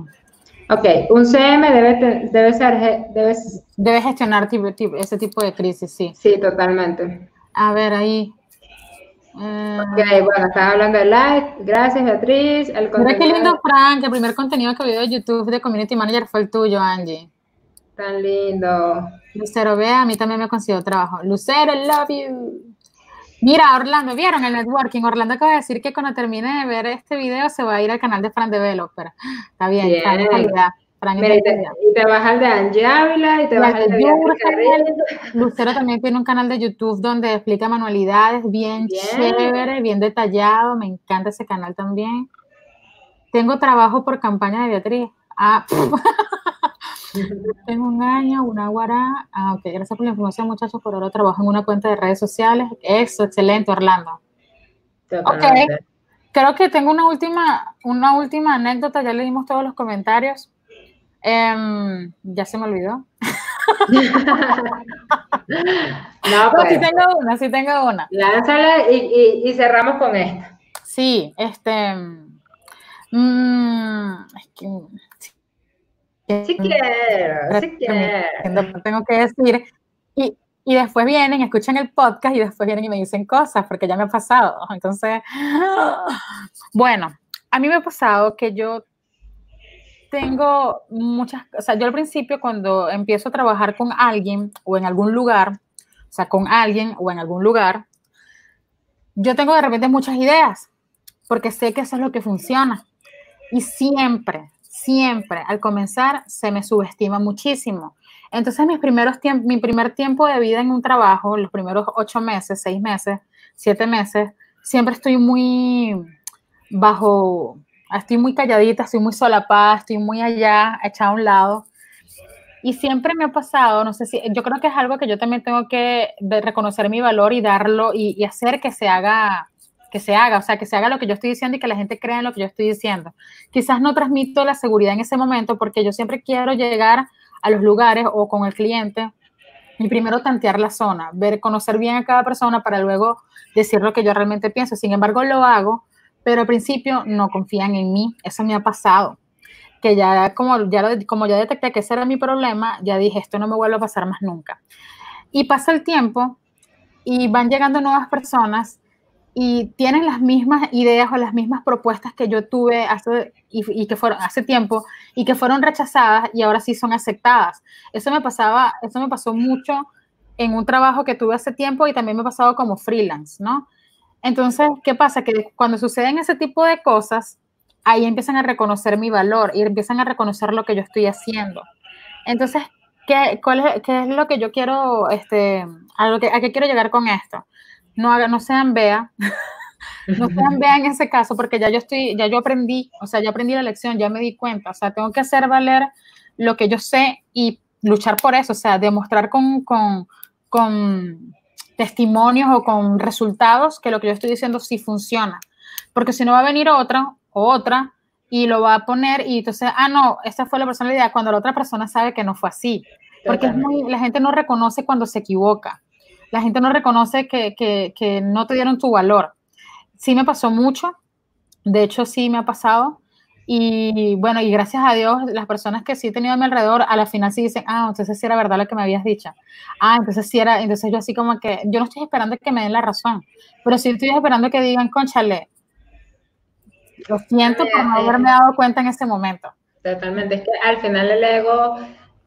Ok, un CM debe, debe ser, debe, Debe gestionar ese tipo de crisis, sí. sí, totalmente. A ver, ahí. Eh, Ok, bueno, estaba hablando de like, gracias Beatriz, el Mira qué lindo, Frank. El primer contenido que vi de YouTube de Community Manager fue el tuyo, Angie. tan lindo. Lucero, vea, a mí también me consiguió trabajo. Lucero, love you. Mira, Orlando, ¿vieron el networking? Orlando acaba de decir que cuando termine de ver este video se va a ir al canal de Fran Developer. Está bien, Bien. Fran es calidad. Mira, y te, y te vas al de Angie Ávila y te vas al de. Lucero también tiene un canal de YouTube donde explica manualidades bien, Bien. chévere, bien detallado. Me encanta ese canal también. Tengo trabajo por campaña de Beatriz. Ah, tengo un año, una guará. Ah, ok, gracias por la información, muchachos. Por ahora trabajo en una cuenta de redes sociales. Eso, excelente, Orlando. Totalmente. Creo que tengo una última, una última anécdota. Ya leímos todos los comentarios. Em, ya se me olvidó. No, No, pues, sí tengo una, sí tengo una. lánzala y, y, y cerramos con esto. Sí, este. mm, es que. Sí quiero, sí quiero. Entiendo, Tengo que decir. Y, y después vienen, escuchan el podcast y después vienen y me dicen cosas, porque ya me ha pasado. Entonces, bueno, a mí me ha pasado que yo tengo muchas, o sea, yo al principio cuando empiezo a trabajar con alguien o en algún lugar, o sea, con alguien o en algún lugar, yo tengo de repente muchas ideas, porque sé que eso es lo que funciona. Y siempre, siempre al comenzar se me subestima muchísimo. Entonces, mis primeros mi primer tiempo de vida en un trabajo, los primeros ocho meses, seis meses, siete meses, siempre estoy muy bajo, estoy muy calladita, estoy muy solapada, estoy muy allá, echada a un lado. Y siempre me ha pasado, no sé si, yo creo que es algo que yo también tengo que reconocer mi valor y darlo y, hacer que se haga, que se haga, o sea, que se haga lo que yo estoy diciendo y que la gente crea en lo que yo estoy diciendo. Quizás no transmito la seguridad en ese momento porque yo siempre quiero llegar a los lugares o con el cliente y primero tantear la zona, ver, conocer bien a cada persona para luego decir lo que yo realmente pienso. Sin embargo, lo hago, pero al principio no confían en mí. Eso me ha pasado que ya como ya, como ya detecté que ese era mi problema, ya dije, esto no me vuelve a pasar más nunca. Y pasa el tiempo y van llegando nuevas personas y tienen las mismas ideas o las mismas propuestas que yo tuve hace, y, que fueron hace tiempo y que fueron rechazadas y ahora sí son aceptadas. Eso me pasaba, eso me pasó mucho en un trabajo que tuve hace tiempo y también me ha pasado como freelance, ¿no? Entonces, ¿qué pasa? Que cuando suceden ese tipo de cosas, ahí empiezan a reconocer mi valor y empiezan a reconocer lo que yo estoy haciendo. Entonces, ¿qué, es, qué es lo que yo quiero, este, a, lo que, a qué quiero llegar con esto? No, haga, no sean vea, no sean vea en ese caso, porque ya yo estoy, ya yo aprendí, o sea, ya aprendí la lección, ya me di cuenta, o sea, tengo que hacer valer lo que yo sé y luchar por eso, o sea, demostrar con, con, con testimonios o con resultados que lo que yo estoy diciendo sí funciona. Porque si no va a venir otra otra y lo va a poner y entonces, ah, no, esa fue la personalidad cuando la otra persona sabe que no fue así. Porque es muy, la gente no reconoce cuando se equivoca. La gente no reconoce que, que, que no te dieron tu valor. Sí me pasó mucho, de hecho sí me ha pasado. Y bueno, y gracias a Dios, las personas que sí he tenido a mi alrededor, a la final sí dicen, ah, entonces sí era verdad lo que me habías dicho. Ah, entonces sí era, entonces yo así como que, yo no estoy esperando que me den la razón, pero sí estoy esperando que digan, conchale, lo siento por no haberme dado cuenta en ese momento. Totalmente, es que al final el ego,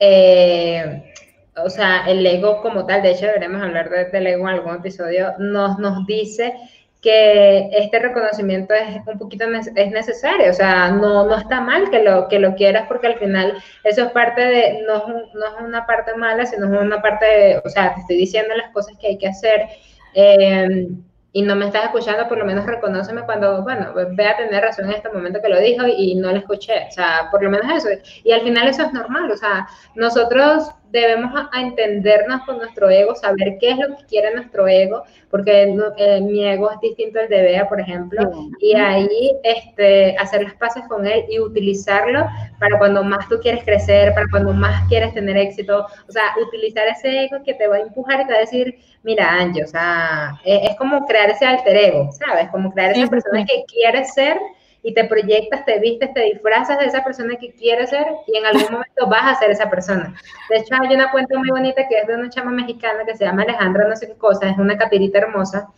eh, o sea, el ego como tal, de hecho deberíamos hablar del ego en algún episodio, nos, nos dice que este reconocimiento es un poquito es necesario, o sea, no, no está mal que lo, que lo quieras porque al final eso es parte de, no, no es una parte mala, sino es una parte, de, o sea, te estoy diciendo las cosas que hay que hacer. Eh, y no me estás escuchando, por lo menos reconóceme cuando, bueno, ve a tener razón en este momento que lo dijo y no lo escuché, o sea, por lo menos eso. Y al final eso es normal, o sea, nosotros debemos a, entendernos con nuestro ego, saber qué es lo que quiere nuestro ego, porque eh, mi ego es distinto al de Bea, por ejemplo, y ahí este, hacer las paces con él y utilizarlo para cuando más tú quieres crecer, para cuando más quieres tener éxito, o sea, utilizar ese ego que te va a empujar y te va a decir, mira, Angie, o sea, es, es como crear ese alter ego, ¿sabes? Como crear esa persona que quiere ser y te proyectas, te vistes, te disfrazas de esa persona que quieres ser y en algún momento vas a ser esa persona. De hecho, hay una cuenta muy bonita que es de una chama mexicana que se llama Alejandra, no sé qué cosa, es una capirita hermosa.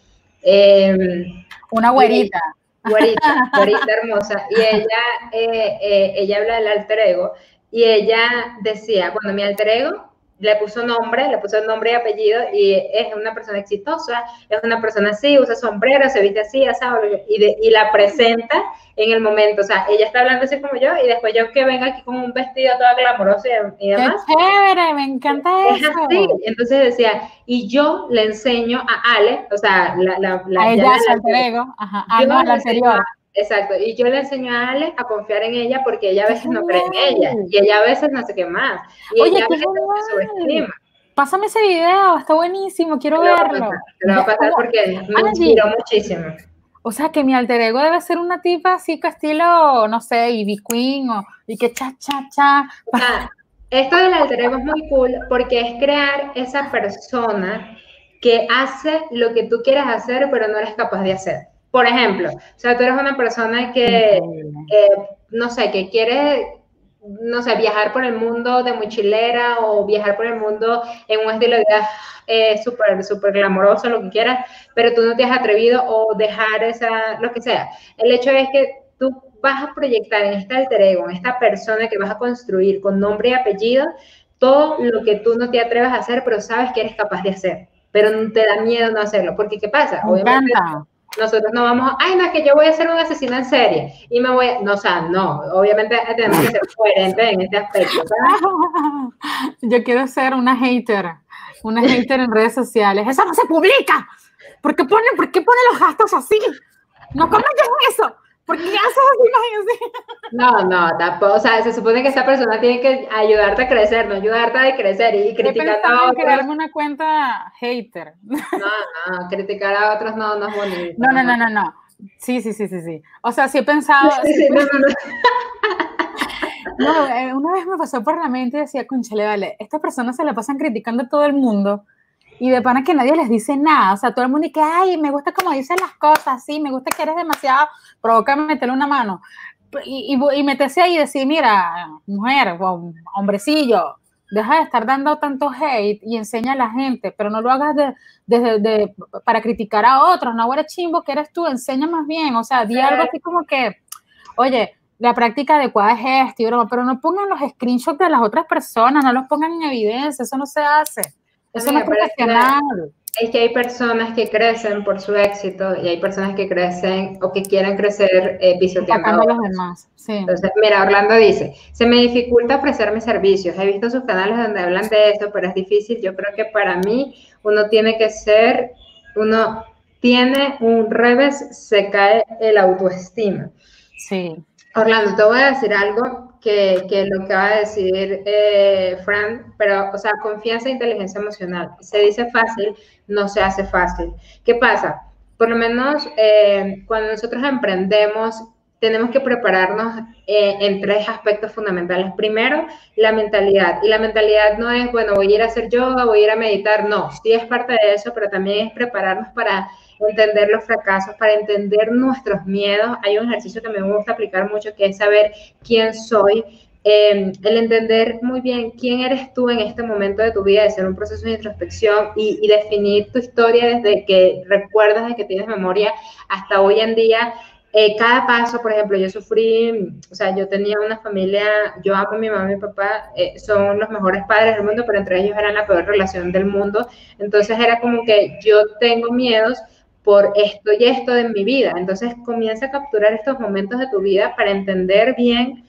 Em, una güerita. Güerita, güerita hermosa. Y ella, eh, eh, ella habla del alter ego y ella decía, bueno, mi alter ego le puso nombre, le puso nombre y apellido y es una persona exitosa, es una persona así, usa sombrero, se viste así, y, y la presenta en el momento, o sea, ella está hablando así como yo y después yo que venga aquí con un vestido todo glamoroso y, demás. ¡Qué chévere! Me encanta eso. Así, entonces decía, y yo le enseño a Ale, o sea, la... la, la a ella, ajá, ah, no, la anterior. Exacto, y yo le enseño a Ale a confiar en ella porque ella a veces no cree en ella y ella a veces no sé qué más. Y Oye, ella a veces se subestima. Pásame ese video, está buenísimo, quiero verlo. Te lo voy a pasar porque me inspiró muchísimo. O sea, que mi alter ego debe ser una tipa así estilo, no sé, Ivy Queen o y que cha, cha, cha. O sea, esto del alter ego es muy cool porque es crear esa persona que hace lo que tú quieres hacer pero no eres capaz de hacer. Por ejemplo, o sea, tú eres una persona que, no sé, que quiere no sé, viajar por el mundo de mochilera o viajar por el mundo en un estilo de vida eh, súper, súper glamoroso, lo que quieras, pero tú no te has atrevido o dejar esa, lo que sea. El hecho es que tú vas a proyectar en este alter ego, en esta persona que vas a construir con nombre y apellido, todo lo que tú no te atrevas a hacer, pero sabes que eres capaz de hacer, pero te da miedo no hacerlo, porque ¿qué pasa? Obviamente, nosotros no vamos, ay, no, es que yo voy a ser un asesino en serie y me voy, no, o sea, no, obviamente tenemos que ser coherentes en este aspecto. Yo quiero ser una hater, una hater en redes sociales. Eso no se publica. ¿Por qué pone, por qué pone los gastos así? No comentes eso. ¿Por qué haces así? No, no, tampoco. O sea, se supone que esa persona tiene que ayudarte a crecer, no ayudarte a crecer y criticar a otros. crearme una cuenta hater. No, no, criticar a otros no, no es bonito. No, no, no, no, no. Sí, sí, sí, sí, sí. O sea, sí he pensado. Sí, sí, no, no, no. No, eh, una vez me pasó por la mente y decía, conchale, vale, estas personas se la pasan criticando a todo el mundo y de pana que nadie les dice nada, o sea, todo el mundo dice, ay, me gusta como dicen las cosas, sí, me gusta que eres demasiado, provoca meterle una mano. Y, y, y meterse ahí y decir, mira, mujer, hombrecillo, deja de estar dando tanto hate y enseña a la gente, pero no lo hagas de, de, para criticar a otros, no eres chimbo que eres tú, enseña más bien, o sea, di algo así como que, oye, la práctica adecuada es esto, pero no pongan los screenshots de las otras personas, no los pongan en evidencia, eso no se hace. Eso no es profesional. Es que hay personas que crecen por su éxito y hay personas que crecen o que quieren crecer eh, pisoteando a los demás. Sí. Entonces, mira, Orlando dice, se me dificulta ofrecer mis servicios. He visto sus canales donde hablan de eso, pero es difícil. Yo creo que para mí uno tiene que ser, uno tiene un revés, se cae el autoestima. Sí. Orlando, te voy a decir algo que, que lo que va a decir eh, Fran, pero, o sea, confianza e inteligencia emocional. Se dice fácil, no se hace fácil. ¿Qué pasa? Por lo menos eh, cuando nosotros emprendemos, tenemos que prepararnos eh, en tres aspectos fundamentales. Primero, la mentalidad. Y la mentalidad no es, bueno, voy a ir a hacer yoga, voy a ir a meditar. No, sí es parte de eso, pero también es prepararnos para entender los fracasos, para entender nuestros miedos. Hay un ejercicio que me gusta aplicar mucho, que es saber quién soy, em, el entender muy bien quién eres tú en este momento de tu vida, de ser un proceso de introspección y, y, definir tu historia desde que recuerdas, desde que tienes memoria hasta hoy en día. Eh, cada paso, por ejemplo, yo sufrí, o sea, yo tenía una familia, yo amo a mi mamá y mi papá, eh, son los mejores padres del mundo, pero entre ellos eran la peor relación del mundo. Entonces era como que yo tengo miedos, por esto y esto de mi vida. Entonces comienza a capturar estos momentos de tu vida para entender bien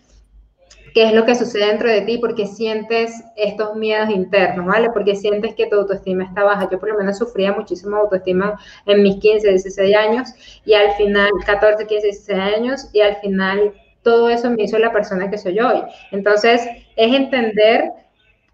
qué es lo que sucede dentro de ti, porque sientes estos miedos internos, ¿vale? Porque sientes que tu autoestima está baja. Yo por lo menos sufría muchísimo autoestima en mis 15, 16 años y al final, 14, 15, 16 años y al final todo eso me hizo la persona que soy hoy. Entonces, es entender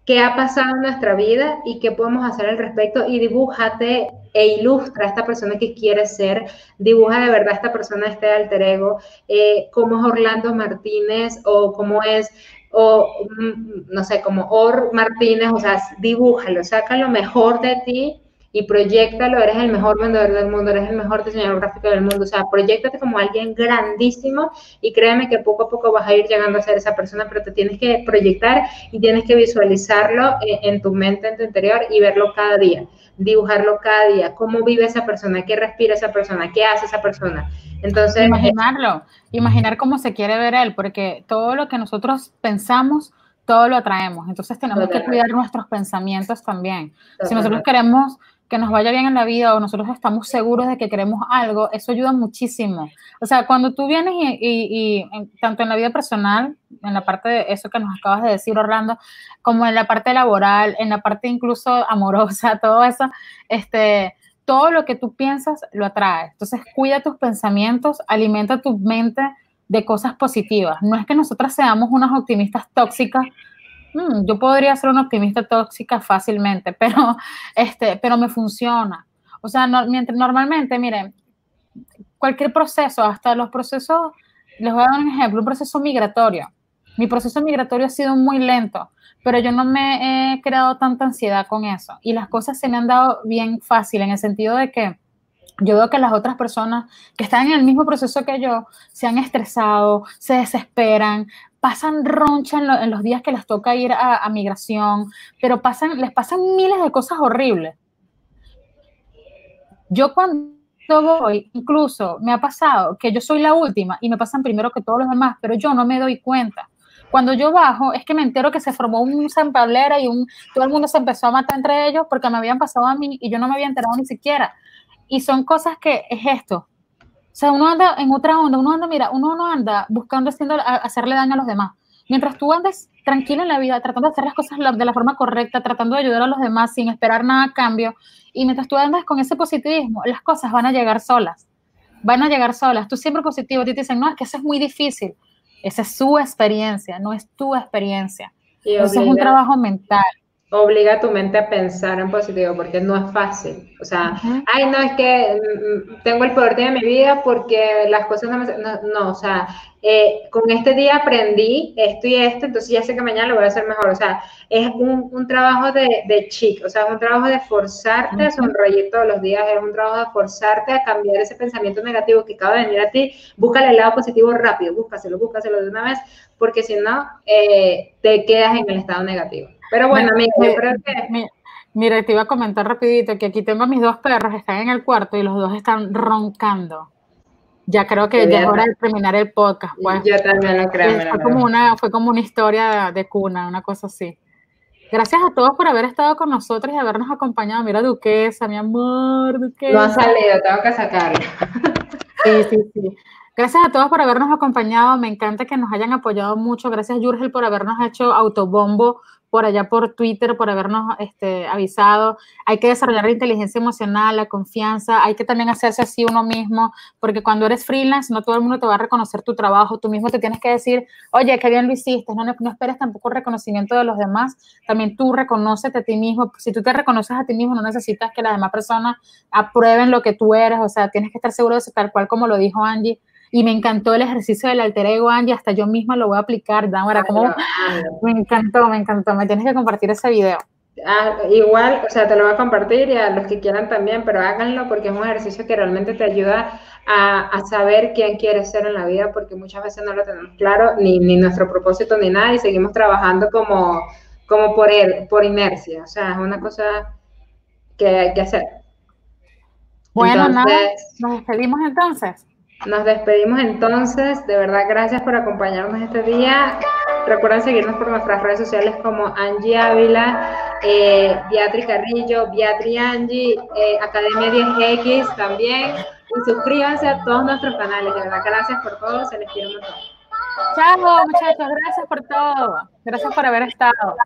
qué ha pasado en nuestra vida y qué podemos hacer al respecto. Y dibújate e ilustra a esta persona que quiere ser, dibuja de verdad a esta persona, este alter ego, eh, cómo es Orlando Martínez o cómo es, o mm, no sé, como Or Martínez, o sea, dibújalo, saca lo mejor de ti y proyectalo, eres el mejor vendedor del mundo, eres el mejor diseñador gráfico del mundo, o sea, proyectate como alguien grandísimo y créeme que poco a poco vas a ir llegando a ser esa persona, pero te tienes que proyectar y tienes que visualizarlo en, en tu mente, en tu interior y verlo cada día dibujarlo cada día, cómo vive esa persona, qué respira esa persona, qué hace esa persona. Entonces, imaginarlo, imaginar cómo se quiere ver él, porque todo lo que nosotros pensamos, todo lo atraemos. Entonces tenemos que cuidar nuestros pensamientos también. Si nosotros queremos que nos vaya bien en la vida o nosotros estamos seguros de que queremos algo, eso ayuda muchísimo. O sea, cuando tú vienes y, tanto en la vida personal, en la parte de eso que nos acabas de decir, Orlando, como en la parte laboral, en la parte incluso amorosa, todo eso, este, todo lo que tú piensas lo atrae. Entonces, cuida tus pensamientos, alimenta tu mente de cosas positivas. No es que nosotras seamos unas optimistas tóxicas Mm, yo podría ser una optimista tóxica fácilmente, pero, este, pero me funciona. O sea, normalmente, miren, cualquier proceso, hasta los procesos, les voy a dar un ejemplo, un proceso migratorio. Mi proceso migratorio ha sido muy lento, pero yo no me he creado tanta ansiedad con eso. Y las cosas se me han dado bien fácil en el sentido de que yo veo que las otras personas que están en el mismo proceso que yo se han estresado, se desesperan, pasan roncha en, lo- en los días que les toca ir a, migración, pero pasan, les pasan miles de cosas horribles. Yo cuando voy, incluso me ha pasado que yo soy la última y me pasan primero que todos los demás, pero yo no me doy cuenta. Cuando yo bajo, es que me entero que se formó un San Pablera y un, todo el mundo se empezó a matar entre ellos porque me habían pasado a mí y yo no me había enterado ni siquiera. Y son cosas que es esto. O sea, uno anda en otra onda, uno anda, mira, uno no anda buscando haciendo, hacerle daño a los demás. Mientras tú andes tranquilo en la vida, tratando de hacer las cosas de la forma correcta, tratando de ayudar a los demás sin esperar nada a cambio, y mientras tú andas con ese positivismo, las cosas van a llegar solas. Van a llegar solas. Tú siempre positivo, a ti te dicen, no, es que eso es muy difícil. Esa es su experiencia, no es tu experiencia. Eso es un trabajo mental. Obliga a tu mente a pensar en positivo porque no es fácil. O sea, Ujú. ay, no, es que mm, tengo el día de mi vida porque las cosas no me... No, no, o sea, eh, con este día aprendí esto y esto, entonces ya sé que mañana lo voy a hacer mejor. O sea, es un, un trabajo de, de chic, o sea, es un trabajo de forzarte a Ujú. sonreír todos los días, es un trabajo de forzarte a cambiar ese pensamiento negativo que acaba de venir a ti. Búscale el lado positivo rápido, búscaselo, búscaselo de una vez, porque si no, eh, te quedas en el estado negativo. Pero bueno, Me- amigo, me- yo creo que... mi- Mira, te iba a comentar rapidito que aquí tengo a mis dos perros, están en el cuarto y los dos están roncando. Ya creo que ya es hora de terminar el podcast, pues. Yo también lo creo. Fue, como una, fue como una historia de cuna, una cosa así. Gracias a todos por haber estado con nosotros y habernos acompañado. Mira, Duquesa, mi amor, Duquesa. No ha salido, tengo que sacarlo. Sí, sí, sí. Gracias a todos por habernos acompañado. Me encanta que nos hayan apoyado mucho. Gracias, Jurgel, por habernos hecho autobombo por allá por Twitter, por habernos este, avisado. Hay que desarrollar la inteligencia emocional, la confianza. Hay que también hacerse así uno mismo, porque cuando eres freelance, no todo el mundo te va a reconocer tu trabajo. Tú mismo te tienes que decir, oye, qué bien lo hiciste. No, no, esperes tampoco reconocimiento de los demás. También tú reconócete a ti mismo. Si tú te reconoces a ti mismo, no necesitas que las demás personas aprueben lo que tú eres. O sea, tienes que estar seguro de eso, tal cual como lo dijo Angie. Y me encantó el ejercicio del alter ego, Angie. Hasta yo misma lo voy a aplicar. Dámara, como Hazlo, hazlo. me encantó, me encantó. Me tienes que compartir ese video. Ah, igual, o sea, te lo voy a compartir y a los que quieran también, pero háganlo porque es un ejercicio que realmente te ayuda a, a saber quién quieres ser en la vida, porque muchas veces no lo tenemos claro, ni, ni nuestro propósito ni nada, y seguimos trabajando como, como por, él, por inercia. O sea, es una cosa que hay que hacer. Bueno, nada, nos despedimos entonces. Nos despedimos entonces. De verdad, gracias por acompañarnos este día. Recuerden seguirnos por nuestras redes sociales como Angie Ávila, eh, Beatri Carrillo, Beatri Angie, eh, Academia 10X también. Y suscríbanse a todos nuestros canales. De verdad, gracias por todo. Se les quiere un montón. Chao, muchachos. Gracias por todo. Gracias por haber estado.